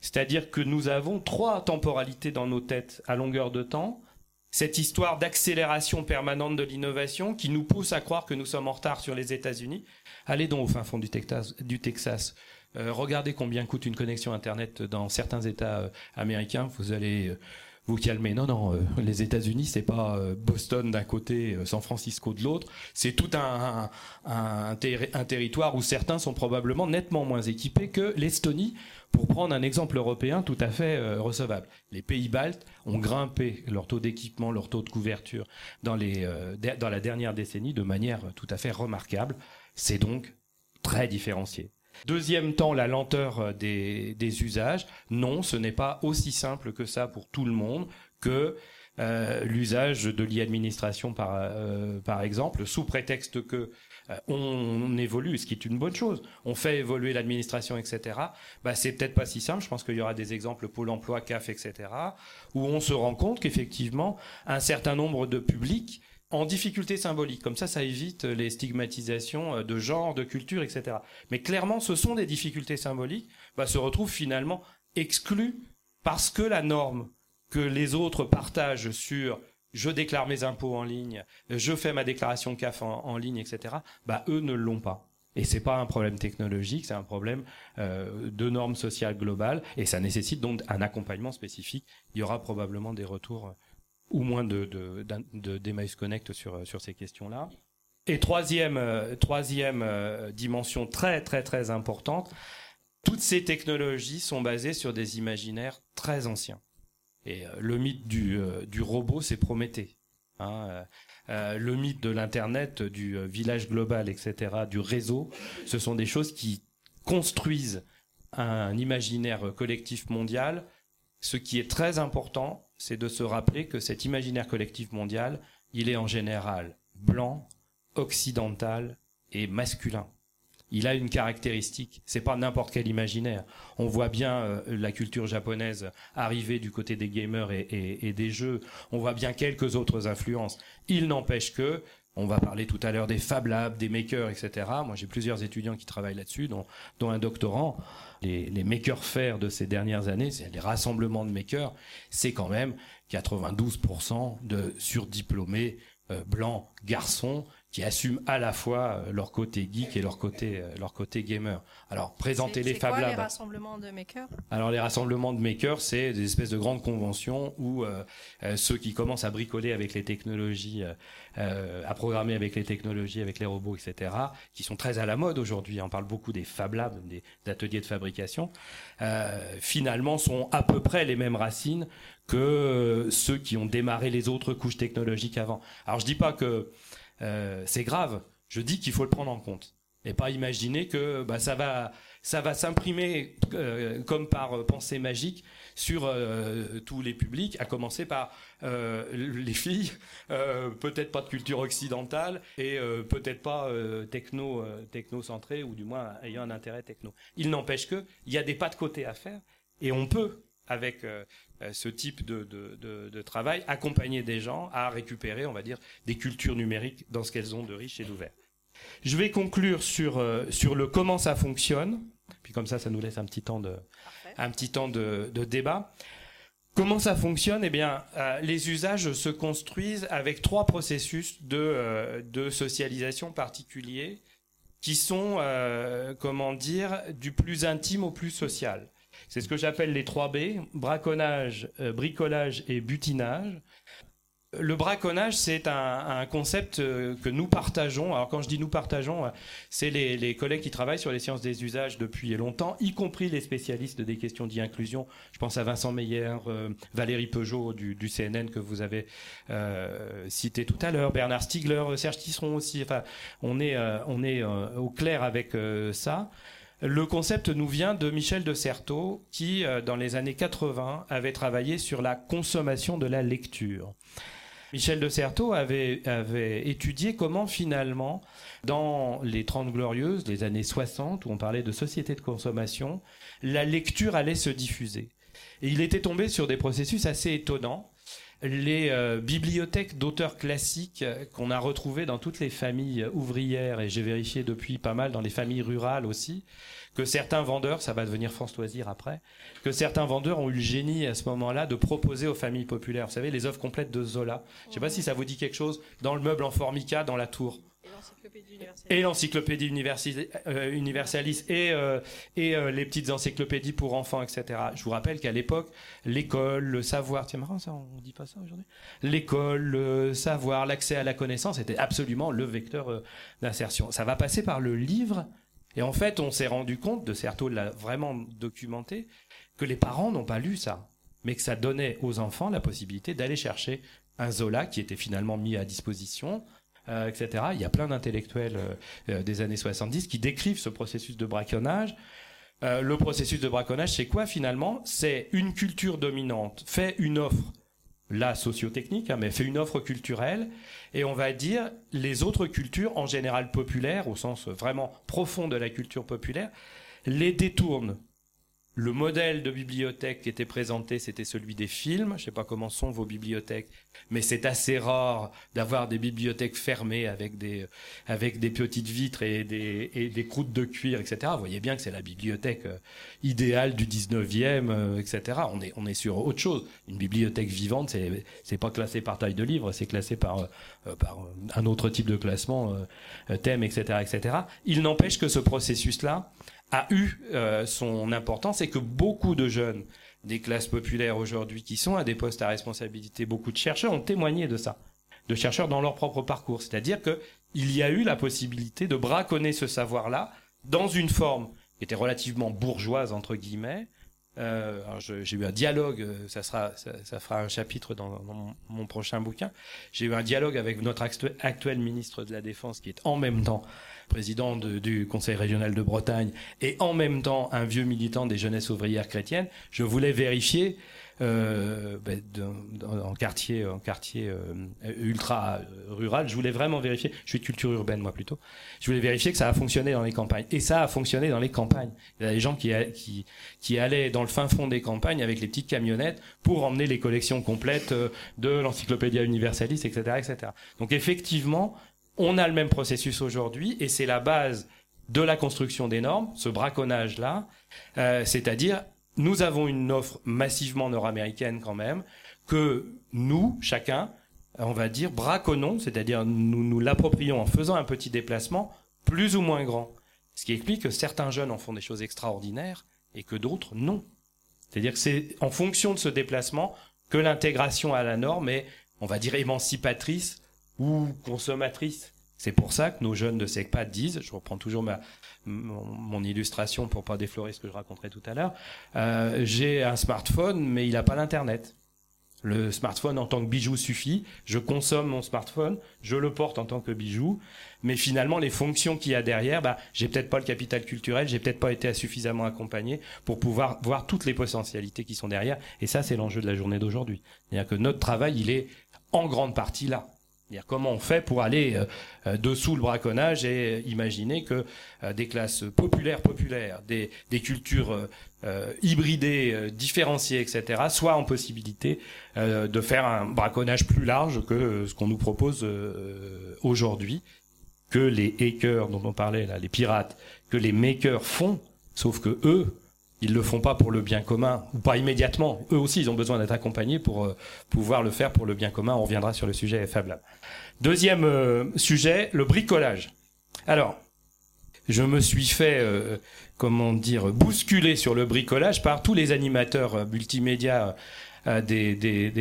c'est-à-dire que nous avons trois temporalités dans nos têtes à longueur de temps. Cette histoire d'accélération permanente de l'innovation qui nous pousse à croire que nous sommes en retard sur les États-Unis. Allez donc au fin fond du Texas. Euh, regardez combien coûte une connexion Internet dans certains États euh, américains. Vous allez euh, vous calmer. Non, non, euh, les États-Unis, c'est pas euh, Boston d'un côté, euh, San Francisco de l'autre. C'est tout un, territoire où certains sont probablement nettement moins équipés que l'Estonie, pour prendre un exemple européen tout à fait recevable. Les pays baltes ont grimpé leur taux d'équipement, leur taux de couverture dans, les, dans la dernière décennie de manière tout à fait remarquable. C'est donc très différencié. Deuxième temps, la lenteur euh, des, usages. Non, ce n'est pas aussi simple que ça pour tout le monde que euh, l'usage de l'e-administration par, euh, par exemple, sous prétexte que on, évolue, ce qui est une bonne chose. On fait évoluer l'administration, etc. Bah, c'est peut-être pas si simple. Je pense qu'il y aura des exemples Pôle Emploi, CAF, etc. où on se rend compte qu'effectivement, un certain nombre de publics en difficulté symbolique. Comme ça, ça évite les stigmatisations euh, de genre, de culture, etc. Mais clairement, ce sont des difficultés symboliques, bah, se retrouvent finalement exclus parce que la norme que les autres partagent sur je déclare mes impôts en ligne, je fais ma déclaration CAF en, ligne, etc. Bah eux ne l'ont pas. Et c'est pas un problème technologique, c'est un problème euh, de normes sociales globales, et ça nécessite donc un accompagnement spécifique. Il y aura probablement des retours ou moins de, de, de, Connect sur, sur ces questions-là. Et troisième, euh, troisième euh, dimension très très très importante, toutes ces technologies sont basées sur des imaginaires très anciens. Et le mythe du, du robot, c'est Prométhée. Hein, le mythe de l'Internet, du village global, etc., du réseau, ce sont des choses qui construisent un imaginaire collectif mondial. Ce qui est très important, c'est de se rappeler que cet imaginaire collectif mondial, il est en général blanc, occidental et masculin. Il a une caractéristique, c'est pas n'importe quel imaginaire. On voit bien euh, la culture japonaise arriver du côté des gamers et, des jeux. On voit bien quelques autres influences. Il n'empêche que on va parler tout à l'heure des Fab Labs, des makers, etc. Moi, j'ai plusieurs étudiants qui travaillent là-dessus, dont, un doctorant. Les, les makers faire de ces dernières années, c'est les rassemblements de makers, c'est quand même 92% de surdiplômés euh, blancs garçons qui assument à la fois euh, leur côté geek et leur côté euh, leur côté gamer. Alors présenter les Fab Labs. les rassemblements de makers? Alors les rassemblements de makers, c'est des espèces de grandes conventions où ceux qui commencent à bricoler avec les technologies, à programmer avec les technologies, avec les robots, etc., qui sont très à la mode aujourd'hui. On parle beaucoup des Fab Labs, des, des ateliers de fabrication. finalement, sont à peu près les mêmes racines que ceux qui ont démarré les autres couches technologiques avant. Alors je dis pas que euh, c'est grave, je dis qu'il faut le prendre en compte et pas imaginer que bah, ça va s'imprimer euh, comme par euh, pensée magique sur tous les publics, à commencer par les filles, peut-être pas de culture occidentale et peut-être pas techno techno centré ou du moins ayant un intérêt techno. Il n'empêche que il y a des pas de côté à faire et on peut avec euh, euh, ce type de, de, travail, accompagner des gens à récupérer, on va dire, des cultures numériques dans ce qu'elles ont de riche et d'ouvert. Je vais conclure sur, euh, sur le comment ça fonctionne, puis comme ça, ça nous laisse un petit temps de, un petit temps de, débat. Comment ça fonctionne? Eh bien, les usages se construisent avec trois processus de, de socialisation particuliers qui sont, comment dire, du plus intime au plus social. C'est ce que j'appelle les 3 B, braconnage, euh, bricolage et butinage. Le braconnage, c'est un, concept euh, que nous partageons. Alors quand je dis nous partageons, euh, c'est les, collègues qui travaillent sur les sciences des usages depuis longtemps, y compris les spécialistes des questions d'inclusion. Je pense à Vincent Meyer, Valérie Peugeot du, CNN que vous avez cité tout à l'heure, Bernard Stiegler, Serge Tisseron aussi. Enfin, on est, on est au clair avec ça. Le concept nous vient de Michel de Certeau, qui, euh, dans les années 80, avait travaillé sur la consommation de la lecture. Michel de Certeau avait, étudié comment finalement, dans les Trente Glorieuses, les années 60, où on parlait de société de consommation, la lecture allait se diffuser. Il était tombé sur des processus assez étonnants les euh, bibliothèques d'auteurs classiques euh, qu'on a retrouvées dans toutes les familles ouvrières, et j'ai vérifié depuis pas mal dans les familles rurales aussi, que certains vendeurs, ça va devenir France Loisir après, que certains vendeurs ont eu le génie à ce moment-là de proposer aux familles populaires, vous savez, les œuvres complètes de Zola. Je sais pas si ça vous dit quelque chose, dans le meuble en formica, dans la tour. Et l'encyclopédie euh, universaliste et, euh, et euh, les petites encyclopédies pour enfants, etc. Je vous rappelle qu'à l'époque, l'école, le savoir, c'est marrant ça, on dit pas ça aujourd'hui. L'école, le savoir, l'accès à la connaissance était absolument le vecteur d'insertion. Ça va passer par le livre. Et en fait, on s'est rendu compte, de Certeau l'a vraiment documenté, que les parents n'ont pas lu ça, mais que ça donnait aux enfants la possibilité d'aller chercher un Zola qui était finalement mis à disposition, euh, etc. Il y a plein d'intellectuels euh, euh, des années 70 qui décrivent ce processus de braconnage. le processus de braconnage, c'est quoi finalement? C'est une culture dominante fait une offre, là sociotechnique, hein, mais fait une offre culturelle, et on va dire les autres cultures, en général populaires, au sens vraiment profond de la culture populaire, les détournent le modèle de bibliothèque qui était présenté, c'était celui des films. Je sais pas comment sont vos bibliothèques, mais c'est assez rare d'avoir des bibliothèques fermées avec des avec des petites vitres et des et des croûtes de cuir, etc. Vous voyez bien que c'est la bibliothèque euh, idéale du 19e, euh, etc. On est on est sur autre chose. Une bibliothèque vivante, c'est c'est pas classé par taille de livre, c'est classé par euh, par un autre type de classement, thème, etc., etc. Il n'empêche que ce processus là a eu euh, son importance et que beaucoup de jeunes des classes populaires aujourd'hui qui sont à des postes à responsabilité, beaucoup de chercheurs ont témoigné de ça, de chercheurs dans leur propre parcours. C'est-à-dire que il y a eu la possibilité de braconner ce savoir-là dans une forme qui était relativement bourgeoise entre guillemets, Euh, j'ai eu un dialogue, euh, ça sera, ça, ça fera un chapitre dans, dans mon, prochain bouquin. J'ai eu un dialogue avec notre actuel ministre de la Défense, qui est en même temps président de, du Conseil régional de Bretagne et en même temps un vieux militant des jeunesses ouvrières chrétiennes. Je voulais vérifier euh, ben, en quartier, en quartier euh, ultra rural. Je voulais vraiment vérifier. Je suis de culture urbaine moi plutôt. Je voulais vérifier que ça a fonctionné dans les campagnes. Et ça a fonctionné dans les campagnes. Il y a des gens qui, allaient dans le fin fond des campagnes avec les petites camionnettes pour emmener les collections complètes euh, de l'encyclopédia universaliste, etc., etc. Donc effectivement, on a le même processus aujourd'hui et c'est la base de la construction des normes, ce braconnage-là, euh, c'est-à-dire nous avons une offre massivement nord-américaine quand même, que nous, chacun, on va dire, braconnons, c'est-à-dire nous nous l'approprions en faisant un petit déplacement plus ou moins grand. Ce qui explique que certains jeunes en font des choses extraordinaires et que d'autres non. C'est-à-dire que c'est en fonction de ce déplacement que l'intégration à la norme est, on va dire, émancipatrice ou consommatrice. C'est pour ça que nos jeunes de SECPAD disent, je reprends toujours ma, mon, illustration pour pas déflorer ce que je raconterai tout à l'heure. Euh, j'ai un smartphone, mais il n'a pas l'internet. Le smartphone en tant que bijou suffit. Je consomme mon smartphone, je le porte en tant que bijou, mais finalement les fonctions qu'il y a derrière, bah, j'ai peut-être pas le capital culturel, j'ai peut-être pas été suffisamment accompagné pour pouvoir voir toutes les potentialités qui sont derrière. Et ça, c'est l'enjeu de la journée d'aujourd'hui. C'est-à-dire que notre travail, il est en grande partie là comment on fait pour aller euh, euh, dessous le braconnage et imaginer que euh, des classes populaires, populaires, des, cultures hybridées, différenciées, etc., soient en possibilité de faire un braconnage plus large que ce qu'on nous propose aujourd'hui, que les hackers dont on parlait là, les pirates, que les makers font, sauf que eux, ils le font pas pour le bien commun ou pas immédiatement. Eux aussi, ils ont besoin d'être accompagnés pour euh, pouvoir le faire pour le bien commun. On reviendra sur le sujet Fab Deuxième euh, sujet, le bricolage. Alors, je me suis fait, euh, comment dire, bousculer sur le bricolage par tous les animateurs multimédia des,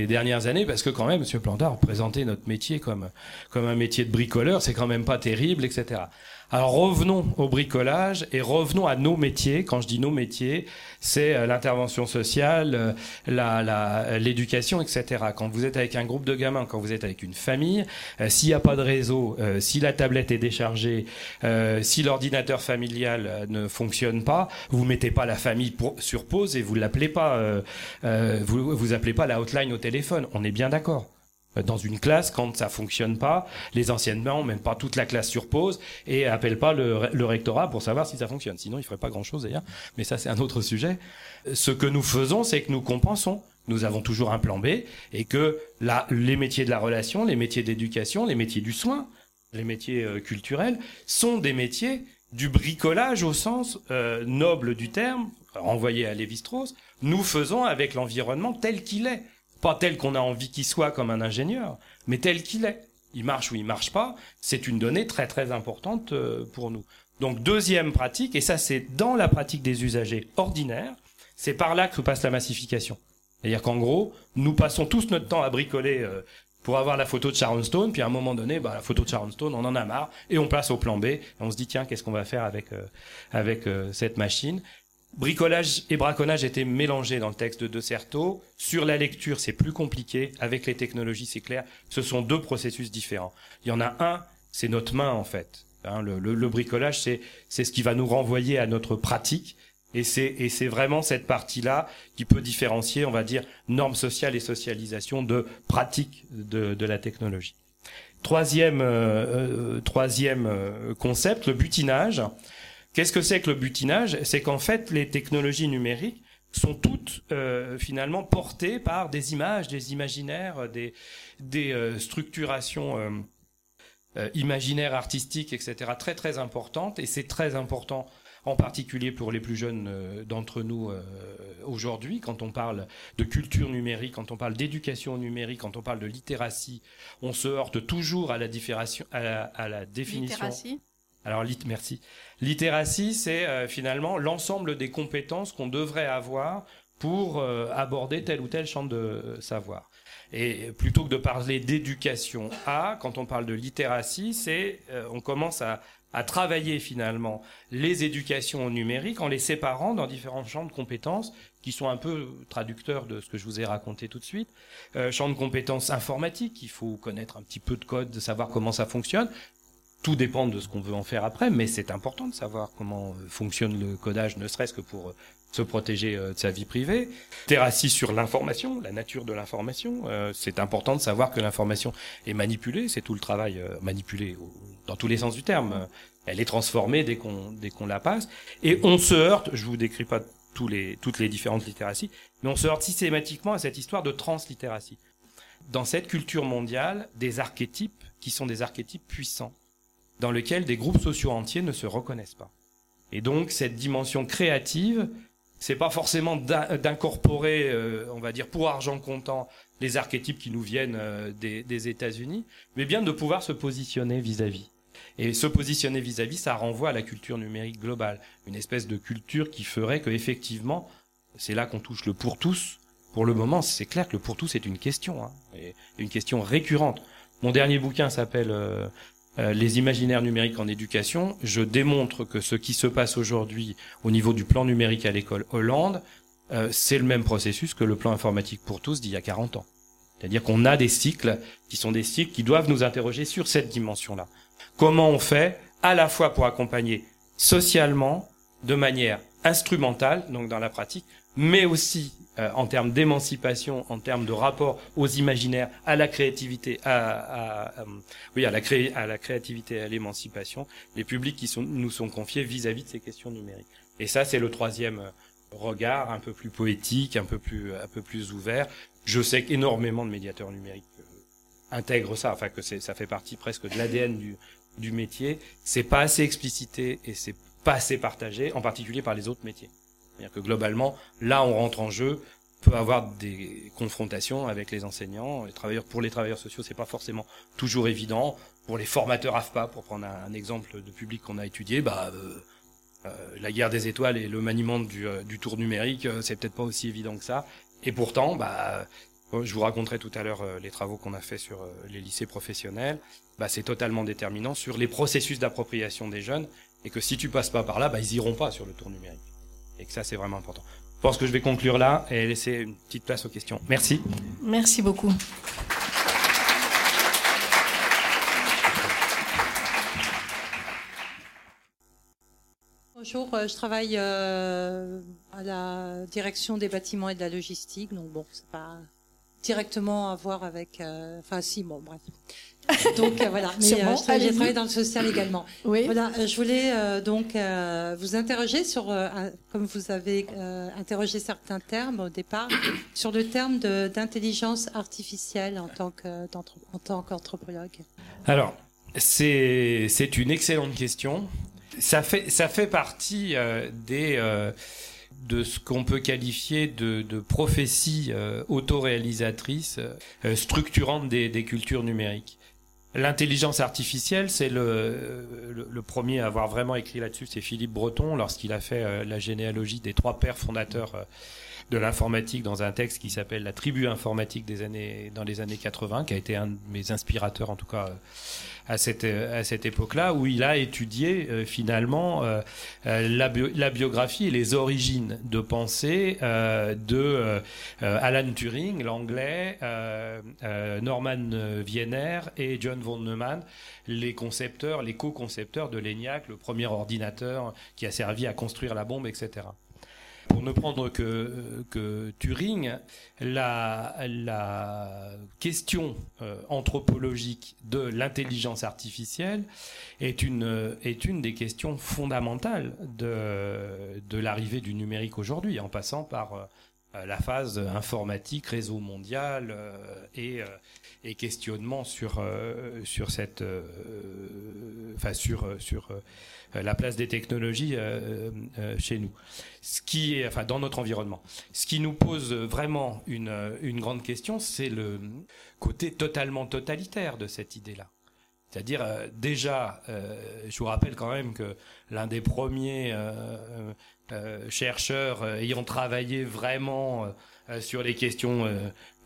dernières années, parce que quand même, Monsieur Plantard, présenter notre métier comme comme un métier de bricoleur, c'est quand même pas terrible, etc. Alors revenons au bricolage et revenons à nos métiers. Quand je dis nos métiers, c'est euh, l'intervention sociale, euh, la, l'éducation, etc. Quand vous êtes avec un groupe de gamins, quand vous êtes avec une famille, euh, s'il n'y a pas de réseau, si la tablette est déchargée, si l'ordinateur familial ne fonctionne pas, vous mettez pas la famille sur pause et vous l'appelez pas, vous vous appelez pas la hotline au téléphone. On est bien d'accord. Euh, dans une classe, quand ça fonctionne pas, les enseignants même pas toute la classe sur pause et appellent pas le, rectorat pour savoir si ça fonctionne. Sinon, il ferait pas grand chose d'ailleurs. Mais ça, c'est un autre sujet. Ce que nous faisons, c'est que nous compensons. Nous avons toujours un plan B et que là, les métiers de la relation, les métiers d'éducation, les métiers du soin, les métiers euh, culturels sont des métiers du bricolage au sens euh, noble du terme, renvoyé à Lévi-Strauss. Nous faisons avec l'environnement tel qu'il est pas tel qu'on a envie qu'il soit comme un ingénieur, mais tel qu'il est. Il marche ou il marche pas, c'est une donnée très très importante euh, pour nous. Donc deuxième pratique, et ça c'est dans la pratique des usagers ordinaires, c'est par là que passe la massification. C'est-à-dire qu'en gros, nous passons tous notre temps à bricoler euh, pour avoir la photo de Sharon Stone, puis à un moment donné, bah, la photo de Sharon Stone, on en a marre, et on passe au plan B, et on se dit tiens, qu'est-ce qu'on va faire avec euh, avec cette machine? Bricolage et braconnage étaient mélangés dans le texte de De Certeau. Sur la lecture, c'est plus compliqué. Avec les technologies, c'est clair. Ce sont deux processus différents. Il y en a un, c'est notre main en fait. Hein, le, bricolage, c'est c'est ce qui va nous renvoyer à notre pratique. Et c'est et c'est vraiment cette partie-là qui peut différencier, on va dire, normes sociales et socialisation de pratique de, de la technologie. Troisième euh, euh, troisième euh, concept, le butinage. Qu'est-ce que c'est que le butinage? C'est qu'en fait, les technologies numériques sont toutes euh, finalement portées par des images, des imaginaires, des, des euh, structurations euh, imaginaires, artistiques, etc. très très importantes. Et c'est très important en particulier pour les plus jeunes d'entre nous aujourd'hui, quand on parle de culture numérique, quand on parle d'éducation numérique, quand on parle de littératie, on se heurte toujours à la, à la, à la définition. Littératie alors, merci. Littératie, c'est euh, finalement l'ensemble des compétences qu'on devrait avoir pour euh, aborder tel ou tel champ de savoir. Et plutôt que de parler d'éducation à, quand on parle de littératie, c'est euh, on commence à à travailler finalement les éducations au numérique en les séparant dans différents champs de compétences qui sont un peu traducteurs de ce que je vous ai raconté tout de suite. Euh, champ de compétences informatiques, il faut connaître un petit peu de code, de savoir comment ça fonctionne. Tout dépend de ce qu'on veut en faire après, mais c'est important de savoir comment euh, fonctionne le codage, ne serait-ce que pour euh, se protéger euh, de sa vie privée. Terrassi sur l'information, la nature de l'information. c'est important de savoir que l'information est manipulée, c'est tout le travail manipulé dans tous les sens du terme. Elle est transformée dès qu'on dès qu'on la passe. Et on se heurte, je vous décris pas tous les, toutes les différentes littératies, mais on se heurte systématiquement à cette histoire de translittératie. Dans cette culture mondiale, des archétypes qui sont des archétypes puissants dans lequel des groupes sociaux entiers ne se reconnaissent pas. Et donc cette dimension créative, c'est pas forcément d'incorporer, euh, on va dire, pour argent comptant, les archétypes qui nous viennent euh, des, des États-Unis, mais bien de pouvoir se positionner vis-à-vis. Et se positionner vis-à-vis, ça renvoie à la culture numérique globale, une espèce de culture qui ferait que effectivement, c'est là qu'on touche le pour tous. Pour le moment, c'est clair que le pour tous est une question, hein, une question récurrente. Mon dernier bouquin s'appelle euh, euh, les imaginaires numériques en éducation, je démontre que ce qui se passe aujourd'hui au niveau du plan numérique à l'école Hollande, euh, c'est le même processus que le plan informatique pour tous d'il y a 40 ans. C'est-à-dire qu'on a des cycles qui sont des cycles qui doivent nous interroger sur cette dimension-là. Comment on fait à la fois pour accompagner socialement, de manière instrumentale, donc dans la pratique, mais aussi euh, en termes d'émancipation, en termes de rapport aux imaginaires, à la créativité, à, euh, oui, à la, cré à la créativité, à l'émancipation, les publics qui sont, nous sont confiés vis-à-vis de ces questions numériques. Et ça, c'est le troisième euh, regard, un peu plus poétique, un peu plus, un peu plus ouvert. Je sais qu'énormément de médiateurs numériques intègrent ça, enfin que ça fait partie presque de l'ADN du, du métier. C'est pas assez explicité et c'est pas assez partagé, en particulier par les autres métiers. C'est-à-dire que globalement, là, on rentre en jeu, peut avoir des confrontations avec les enseignants, les travailleurs. Pour les travailleurs sociaux, c'est pas forcément toujours évident. Pour les formateurs AFPA, pour prendre un, exemple de public qu'on a étudié, bah euh, euh, la guerre des étoiles et le maniement du, euh, du tour numérique, c'est peut-être pas aussi évident que ça. Et pourtant, bah je vous raconterai tout à l'heure les travaux qu'on a fait sur les lycées professionnels. Bah, c'est totalement déterminant sur les processus d'appropriation des jeunes et que si tu passes pas par là, bah, ils iront pas sur le tour numérique. Et que ça, c'est vraiment important. Je pense que je vais conclure là et laisser une petite place aux questions. Merci. Merci beaucoup. Bonjour, euh, je travaille euh, à la direction des bâtiments et de la logistique, donc bon, c'est pas directement à voir avec. Euh, enfin, si, bon, bref. (laughs) Donc euh, voilà, mais euh, j'ai travaillé dans le social également. Oui. Voilà, je voulais donc vous interroger sur, comme vous avez interrogé certains termes au départ, (coughs) sur le terme d'intelligence artificielle en tant qu'anthropologue. Alors, c'est c'est une excellente question. Ça fait ça fait partie des de ce qu'on peut qualifier de, de prophétie euh, autoréalisatrice euh, structurante des, des, cultures numériques. L'intelligence artificielle, c'est le, le, premier à avoir vraiment écrit là-dessus, c'est Philippe Breton lorsqu'il a fait euh, la généalogie des trois pères fondateurs euh, de l'informatique dans un texte qui s'appelle La tribu informatique des années dans les années 80, qui a été un de mes inspirateurs en tout cas à cette à cette époque-là, où il a étudié euh, finalement euh, euh, la, la, biographie et les origines de pensée de Alan Turing, l'anglais, Norman Wiener et John von Neumann, les concepteurs, les co-concepteurs de l'ENIAC, le premier ordinateur qui a servi à construire la bombe, etc pour ne prendre que, Turing, la, question euh, anthropologique de l'intelligence artificielle est une, des questions fondamentales de, de l'arrivée du numérique aujourd'hui, en passant par euh, la phase informatique, réseau mondial euh, et, et questionnement sur, sur cette, enfin sur, sur euh, la place des technologies euh, euh, chez nous. Ce qui est, enfin, dans notre environnement. Ce qui nous pose vraiment une, une grande question, c'est le côté totalement totalitaire de cette idée-là. C'est-à-dire déjà, je vous rappelle quand même que l'un des premiers chercheurs ayant travaillé vraiment euh, sur les questions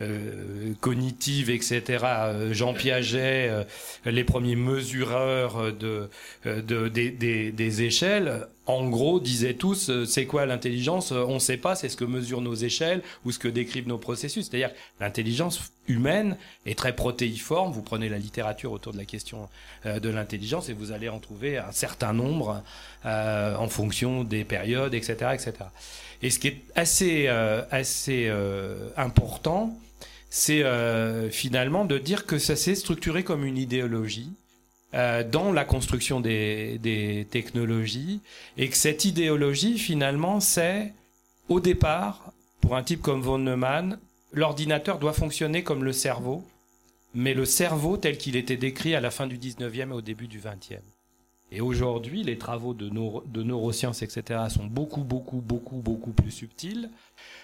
euh, euh, cognitives, etc. Jean Piaget, les premiers mesureurs de, de des, échelles, en gros, disaient tous, c'est quoi l'intelligence On ne sait pas, c'est ce que mesurent nos échelles ou ce que décrivent nos processus. C'est-à-dire l'intelligence humaine est très protéiforme. Vous prenez la littérature autour de la question de l'intelligence et vous allez en trouver un certain nombre en fonction des périodes, etc., etc. Et ce qui est assez, euh, assez euh, important, c'est euh, finalement de dire que ça s'est structuré comme une idéologie dans la construction des, des, technologies et que cette idéologie finalement c'est au départ pour un type comme von Neumann l'ordinateur doit fonctionner comme le cerveau mais le cerveau tel qu'il était décrit à la fin du 19e et au début du 20e et aujourd'hui, les travaux de, neurosciences, etc., sont beaucoup, beaucoup, beaucoup, beaucoup plus subtils.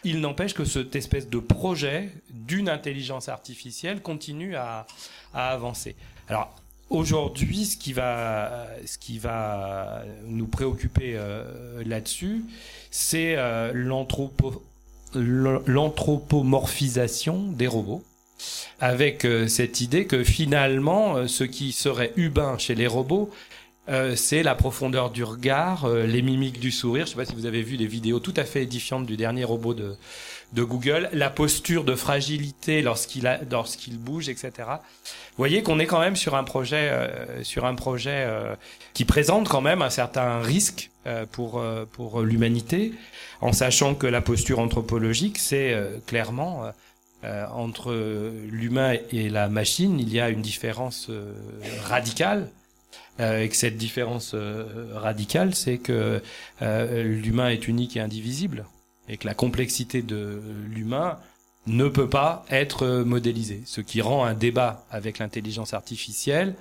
Il n'empêche que cette espèce de projet d'une intelligence artificielle continue à, avancer. Alors, aujourd'hui, ce qui va, ce qui va nous préoccuper euh, là-dessus, c'est euh, l'anthropomorphisation des robots avec euh, cette idée que finalement, ce qui serait humain chez les robots euh, c'est la profondeur du regard, euh, les mimiques du sourire. Je ne sais pas si vous avez vu des vidéos tout à fait édifiantes du dernier robot de, de Google, la posture de fragilité lorsqu'il lorsqu'il bouge, etc. Vous voyez qu'on est quand même sur un projet, euh, sur un projet qui présente quand même un certain risque pour pour l'humanité, en sachant que la posture anthropologique, c'est clairement entre l'humain et la machine, il y a une différence radicale euh, et que cette différence euh, radicale, c'est que euh, l'humain est unique et indivisible, et que la complexité de l'humain ne peut pas être modélisée, ce qui rend un débat avec l'intelligence artificielle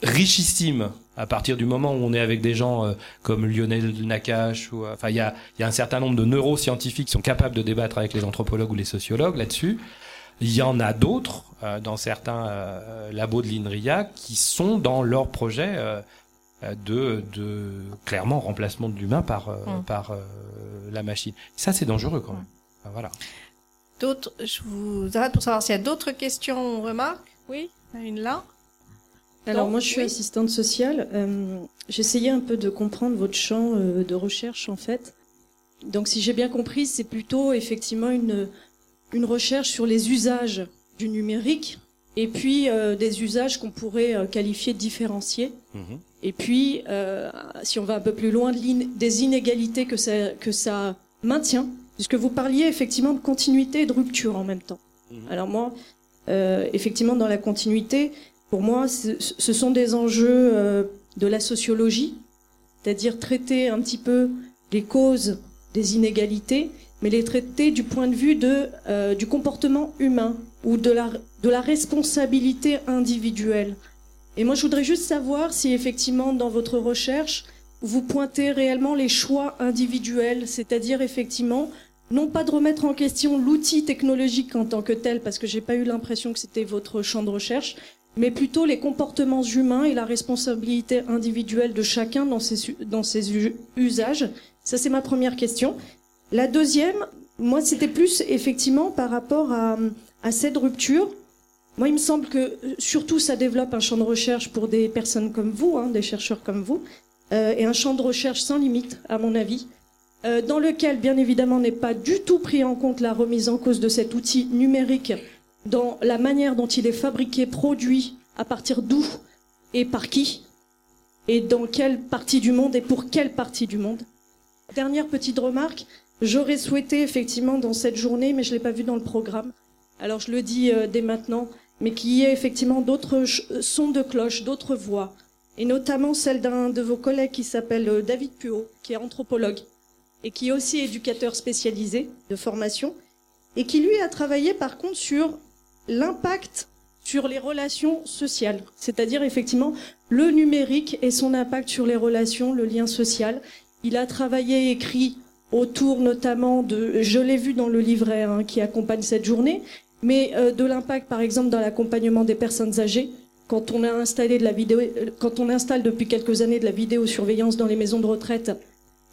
richissime à partir du moment où on est avec des gens comme Lionel Nakache ou enfin il a, y a un certain nombre de neuroscientifiques qui sont capables de débattre avec les anthropologues ou les sociologues là-dessus il y en a d'autres euh, dans certains euh, labos de l'INRIA qui sont dans leur projet euh, de, de clairement remplacement de l'humain par mm. par la machine. Ça c'est dangereux quand même. voilà. D'autres, je vous arrête pour savoir s'il y a d'autres questions ou remarques. Oui, une là. Alors moi je suis assistante sociale. J'essayais un peu de comprendre votre champ de recherche en fait. Donc si j'ai bien compris, c'est plutôt effectivement une une recherche sur les usages du numérique et puis euh, des usages qu'on pourrait euh, qualifier de différenciés. Mhm. Et puis, euh, si on va un peu plus loin, des inégalités que ça, que ça maintient, puisque vous parliez effectivement de continuité et de rupture en même temps. Mhm. Alors moi, effectivement, dans la continuité, pour moi, ce sont des enjeux de la sociologie, c'est-à-dire traiter un petit peu les causes des inégalités mais les traiter du point de vue euh, du comportement humain ou de la, de la responsabilité individuelle. Et moi, je voudrais juste savoir si effectivement, dans votre recherche, vous pointez réellement les choix individuels, c'est-à-dire effectivement, non pas de remettre en question l'outil technologique en tant que tel, parce que j'ai pas eu l'impression que c'était votre champ de recherche, mais plutôt les comportements humains et la responsabilité individuelle de chacun dans ses, dans ses usages. Ça, c'est ma première question. La deuxième, moi, c'était plus effectivement par rapport à, cette rupture. Moi, il me semble que surtout ça développe un champ de recherche pour des personnes comme vous, hein, des chercheurs comme vous, euh, et un champ de recherche sans limite, à mon avis, euh, dans lequel, bien évidemment, n'est pas du tout pris en compte la remise en cause de cet outil numérique dans la manière dont il est fabriqué, produit, à partir d'où et par qui, et dans quelle partie du monde et pour quelle partie du monde. Dernière petite remarque, J'aurais souhaité effectivement dans cette journée, mais je l'ai pas vu dans le programme. Alors je le dis euh, dès maintenant, mais qu'il y ait effectivement d'autres sons de cloche, d'autres voix, et notamment celle d'un de vos collègues qui s'appelle euh, David Puot, qui est anthropologue et qui est aussi éducateur spécialisé de formation, et qui lui a travaillé par contre sur l'impact sur les relations sociales, c'est-à-dire effectivement le numérique et son impact sur les relations, le lien social. Il a travaillé et écrit autour notamment de, je l'ai vu dans le livret hein, qui accompagne cette journée, mais euh, de l'impact par exemple dans l'accompagnement des personnes âgées. Quand on a installé on installe depuis quelques années de la vidéosurveillance dans les maisons de retraite,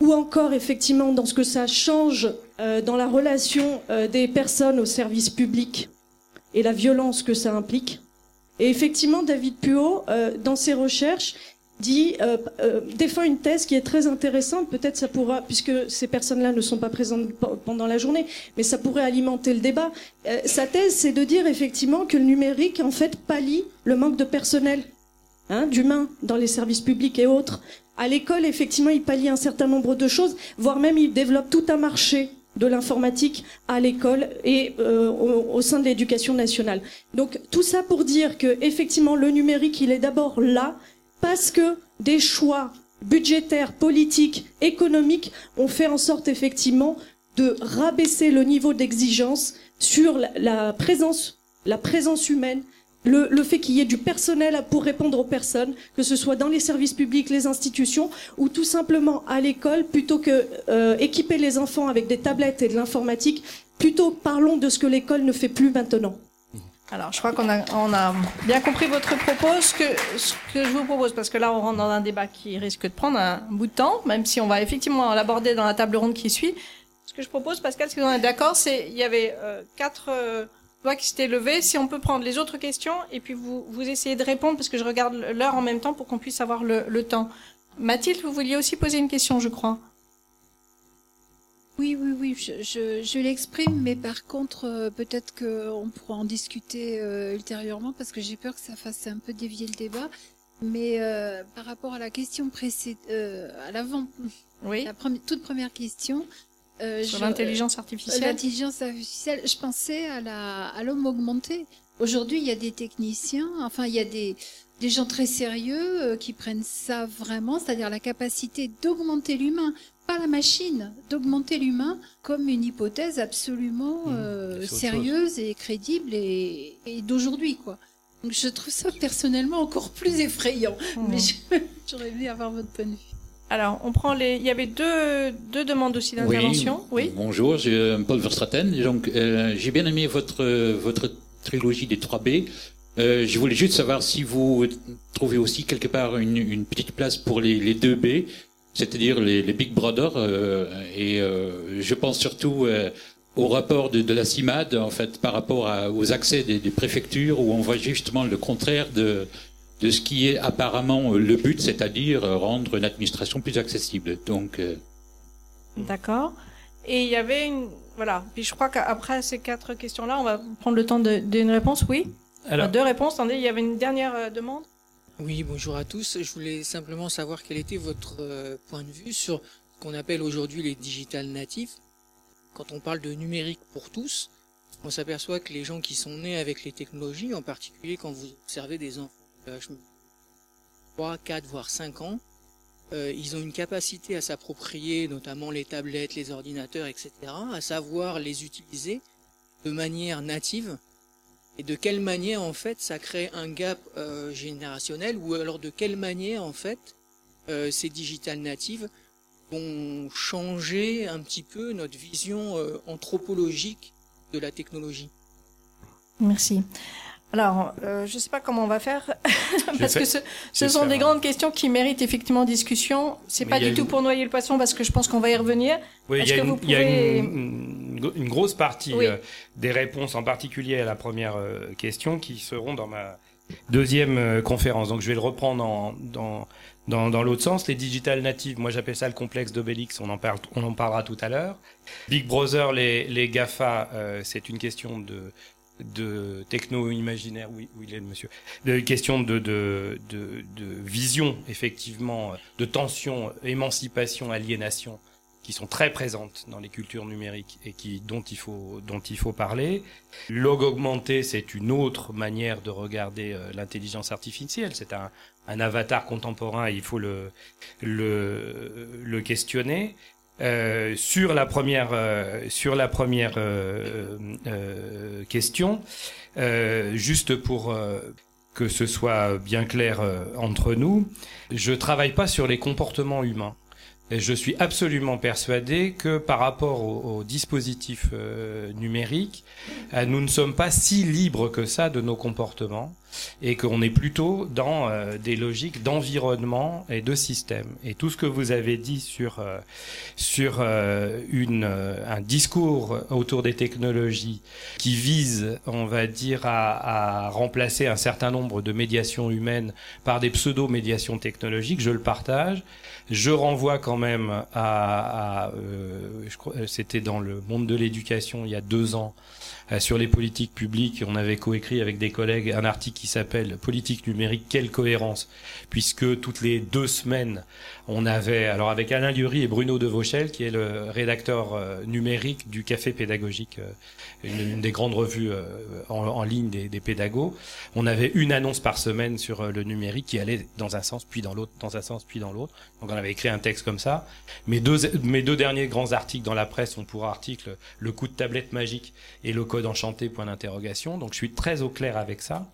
ou encore effectivement dans ce que ça change euh, dans la relation euh, des personnes au service public et la violence que ça implique. Et effectivement, David Puot, euh, dans ses recherches, dit défend une thèse qui est très intéressante. Peut-être ça pourra, puisque ces personnes-là ne sont pas présentes pendant la journée, mais ça pourrait alimenter le débat. sa thèse, c'est de dire effectivement que le numérique en fait pallie le manque de personnel. Hein, d'humains dans les services publics et autres. À l'école, effectivement, il pallie un certain nombre de choses, voire même il développe tout un marché de l'informatique à l'école et euh, au, sein de l'éducation nationale. Donc tout ça pour dire que effectivement le numérique il est d'abord là parce que des choix budgétaires, politiques, économiques ont fait en sorte effectivement de rabaisser le niveau d'exigence sur la présence humaine le, fait qu'il y ait du personnel pour répondre aux personnes, que ce soit dans les services publics, les institutions, ou tout simplement à l'école, plutôt que euh, les enfants avec des tablettes et de l'informatique, plutôt parlons de ce que l'école ne fait plus maintenant. Alors, je crois qu'on a, on a bien compris votre propos. Ce que, ce que je vous propose, parce que là, on rentre dans un débat qui risque de prendre un bout de temps, même si on va effectivement l'aborder dans la table ronde qui suit. Ce que je propose, Pascal, si vous en êtes d'accord, c'est il y avait euh, quatre euh, doigt qui s'était levé. Si on peut prendre les autres questions et puis vous, vous essayez de répondre parce que je regarde l'heure en même temps pour qu'on puisse avoir le, le, temps. Mathilde, vous vouliez aussi poser une question, je crois. Oui, oui, oui, je, je, je l'exprime, mais par contre, euh, peut-être qu'on pourra en discuter euh, ultérieurement parce que j'ai peur que ça fasse un peu dévier le débat. Mais euh, par rapport à la question précédente, à l'avant, oui. la toute première question, euh, Sur l'intelligence artificielle. L'intelligence artificielle, je pensais à la à l'homme augmenté. Aujourd'hui, il y a des techniciens, enfin il y a des des gens très sérieux euh, qui prennent ça vraiment, c'est-à-dire la capacité d'augmenter l'humain, pas la machine, d'augmenter l'humain comme une hypothèse absolument mmh, euh, sérieuse et crédible et, et d'aujourd'hui quoi. Donc je trouve ça personnellement encore plus effrayant. Mmh. Mais (laughs) j'aurais aimé avoir votre point de vue. Alors, on prend les. Il y avait deux, deux demandes aussi d'intervention. Oui. Bonjour, j'ai euh, Paul Verstraten. Donc, euh, j'ai bien aimé votre votre trilogie des 3B. Euh, je voulais juste savoir si vous trouvez aussi quelque part une, une petite place pour les, les 2B, c'est-à-dire les, les, Big Brother. Euh, et euh, je pense surtout euh, au rapport de, de, la CIMAD, en fait, par rapport à, aux accès des, des, préfectures, où on voit justement le contraire de, de ce qui est apparemment le but, c'est-à-dire rendre une administration plus accessible. Donc. Euh, D'accord. Et il y avait une, voilà. Puis je crois qu'après ces quatre questions-là, on va prendre le temps d'une réponse. Oui? Alors. deux réponses. Attendez, il y avait une dernière demande. Oui, bonjour à tous. Je voulais simplement savoir quel était votre euh, point de vue sur ce qu'on appelle aujourd'hui les digital natifs. Quand on parle de numérique pour tous, on s'aperçoit que les gens qui sont nés avec les technologies, en particulier quand vous observez des enfants 3, 4, voire 5 ans, euh, ils ont une capacité à s'approprier notamment les tablettes, les ordinateurs, etc., à savoir les utiliser de manière native, et de quelle manière en fait ça crée un gap euh, générationnel, ou alors de quelle manière en fait euh, ces digital natives vont changer un petit peu notre vision anthropologique de la technologie? Merci. Alors, euh, je ne sais pas comment on va faire, (laughs) parce que ce, ce sont des grandes questions qui méritent effectivement discussion. C'est pas du tout pour noyer le poisson, parce que je pense qu'on va y revenir. Oui, il y, y, a une, une, grosse partie euh, des réponses, en particulier à la première euh, question, qui seront dans ma deuxième euh, conférence. Donc, je vais le reprendre en, dans, dans, dans l'autre sens. Les digital natives, moi j'appelle ça le complexe d'Obélix, on, en parle, on en parlera tout à l'heure. Big Brother, les, les GAFA, c'est une question de de techno-imaginaire, oui, oui, il est monsieur, de question de, de, de, de, vision, effectivement, de tension, émancipation, aliénation, qui sont très présentes dans les cultures numériques et qui, dont il faut, dont il faut parler. Log augmenté, c'est une autre manière de regarder euh, l'intelligence artificielle. C'est un, un avatar contemporain, il faut le, le, le questionner. Euh, sur la première euh, sur la première euh, euh question, juste pour que ce soit bien clair entre nous, je travaille pas sur les comportements humains. Je suis absolument persuadé que par rapport aux au dispositifs numériques, nous ne sommes pas si libres que ça de nos comportements et qu'on est plutôt dans euh, des logiques d'environnement et de système. Et tout ce que vous avez dit sur euh, sur euh, un discours autour des technologies qui vise, on va dire, à, remplacer un certain nombre de médiations humaines par des pseudo-médiations technologiques, je le partage. Je renvoie quand même à, à euh, c'était dans le monde de l'éducation il y a deux ans, sur les politiques publiques. On avait coécrit avec des collègues un article qui s'appelle Politique numérique, quelle cohérence? Puisque toutes les deux semaines, on avait, alors avec Alain Lurie et Bruno De Vauchel, qui est le rédacteur euh, numérique du Café pédagogique, euh, une, des grandes revues en, ligne des, des, pédagogues, on avait une annonce par semaine sur le numérique qui allait dans un sens, puis dans l'autre, dans un sens, puis dans l'autre. Donc on avait écrit un texte comme ça. Mes deux, mes deux derniers grands articles dans la presse sont pour article Le coup de tablette magique et le code enchanté, point d'interrogation. Donc je suis très au clair avec ça.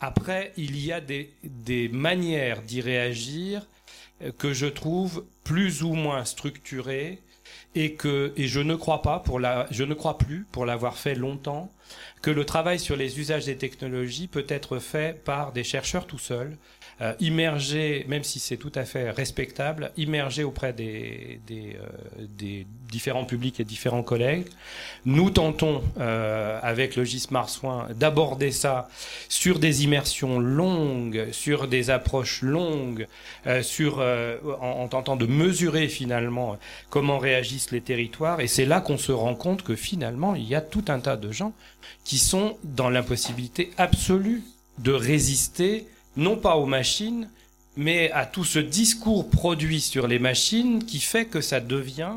Après, il y a des, manières d'y réagir euh, que je trouve plus ou moins structurées et que et je ne crois pas pour la je ne crois plus pour l'avoir fait longtemps que le travail sur les usages des technologies peut être fait par des chercheurs tout seuls euh, immerger, même si c'est tout à fait respectable, immerger auprès des, des, euh, des, différents publics et différents collègues. Nous tentons, euh, avec le GIS Marsouin, d'aborder ça sur des immersions longues, sur des approches longues, euh, sur, euh, en, tentant de mesurer finalement comment réagissent les territoires. Et c'est là qu'on se rend compte que finalement, il y a tout un tas de gens qui sont dans l'impossibilité absolue de résister non pas aux machines, mais à tout ce discours produit sur les machines qui fait que ça devient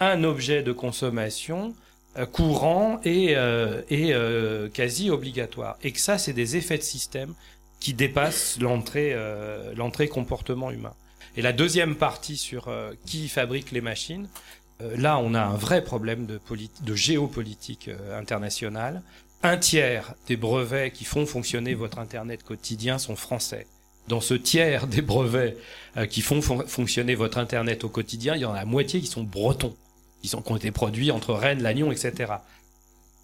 un objet de consommation euh, courant et, euh, euh, quasi obligatoire. Et que ça, c'est des effets de système qui dépassent l'entrée comportement humain. Et la deuxième partie sur qui fabrique les machines, là, on a un vrai problème de géopolitique internationale un tiers des brevets qui font fonctionner votre Internet quotidien sont français. Dans ce tiers des brevets euh, qui font fonctionner votre Internet au quotidien, il y en a la moitié qui sont bretons, qui, ont été produits entre Rennes, Lannion, etc.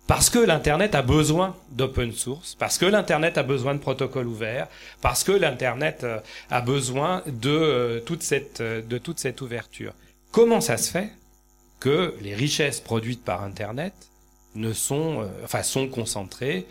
Parce que l'Internet a besoin d'open source, parce que l'Internet a besoin de protocoles ouverts, parce que l'Internet euh, a besoin euh, de toute cette ouverture. Comment ça se fait que les richesses produites par Internet ne sont, euh, enfin, sont concentrés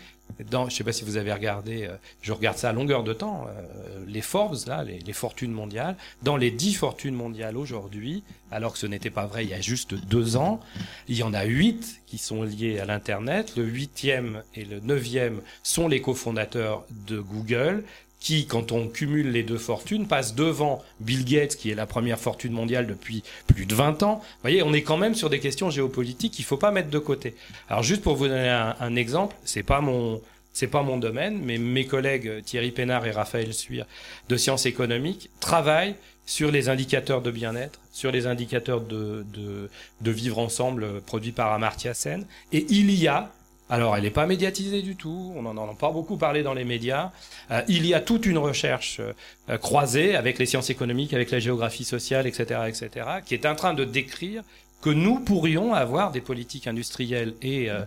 dans, je sais pas si vous avez regardé, euh, je regarde ça à longueur de temps, euh, les Forbes, là, les, les, fortunes mondiales, dans les dix fortunes mondiales aujourd'hui, alors que ce n'était pas vrai il y a juste deux ans, il y en a huit qui sont liés à l'Internet, le huitième et le neuvième sont les cofondateurs de Google, qui, quand on cumule les deux fortunes, passe devant Bill Gates, qui est la première fortune mondiale depuis plus de 20 ans. Vous voyez, on est quand même sur des questions géopolitiques qu'il faut pas mettre de côté. Alors, juste pour vous donner un, exemple, c'est pas mon, c'est pas mon domaine, mais mes collègues Thierry Pénard et Raphaël Suire de sciences économiques travaillent sur les indicateurs de bien-être, sur les indicateurs de, de, de vivre ensemble produits par Amartya Sen. Et il y a alors, elle n'est pas médiatisée du tout, on n'en a pas beaucoup parlé dans les médias. Euh, il y a toute une recherche euh, croisée avec les sciences économiques, avec la géographie sociale, etc., etc., qui est en train de décrire que nous pourrions avoir des politiques industrielles et, euh,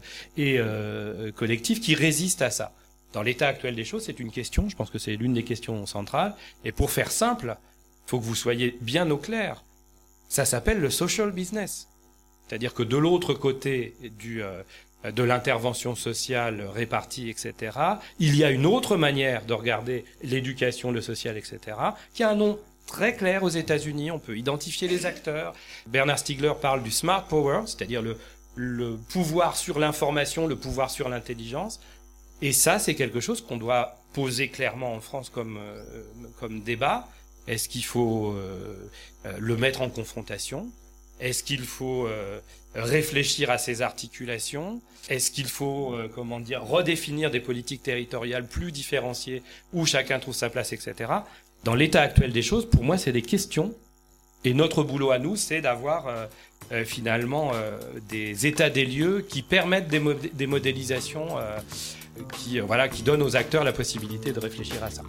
et collectives qui résistent à ça. Dans l'état actuel des choses, c'est une question, je pense que c'est l'une des questions centrales. Et pour faire simple, il faut que vous soyez bien au clair. Ça s'appelle le social business. C'est-à-dire que de l'autre côté du, de l'intervention sociale répartie, etc. Il y a une autre manière de regarder l'éducation, le social, etc., qui a un nom très clair aux États-Unis. On peut identifier les acteurs. Bernard Stiegler parle du smart power, c'est-à-dire le, le pouvoir sur l'information, le pouvoir sur l'intelligence. Et ça, c'est quelque chose qu'on doit poser clairement en France comme, euh, comme débat. Est-ce qu'il faut euh, euh, le mettre en confrontation? Est-ce qu'il faut réfléchir à ces articulations? Est-ce qu'il faut, euh, comment dire, redéfinir des politiques territoriales plus différenciées où chacun trouve sa place, etc. Dans l'état actuel des choses, pour moi, c'est des questions. Et notre boulot à nous, c'est d'avoir euh, euh, finalement des états des lieux qui permettent des, des modélisations qui, voilà, qui donnent aux acteurs la possibilité de réfléchir à ça.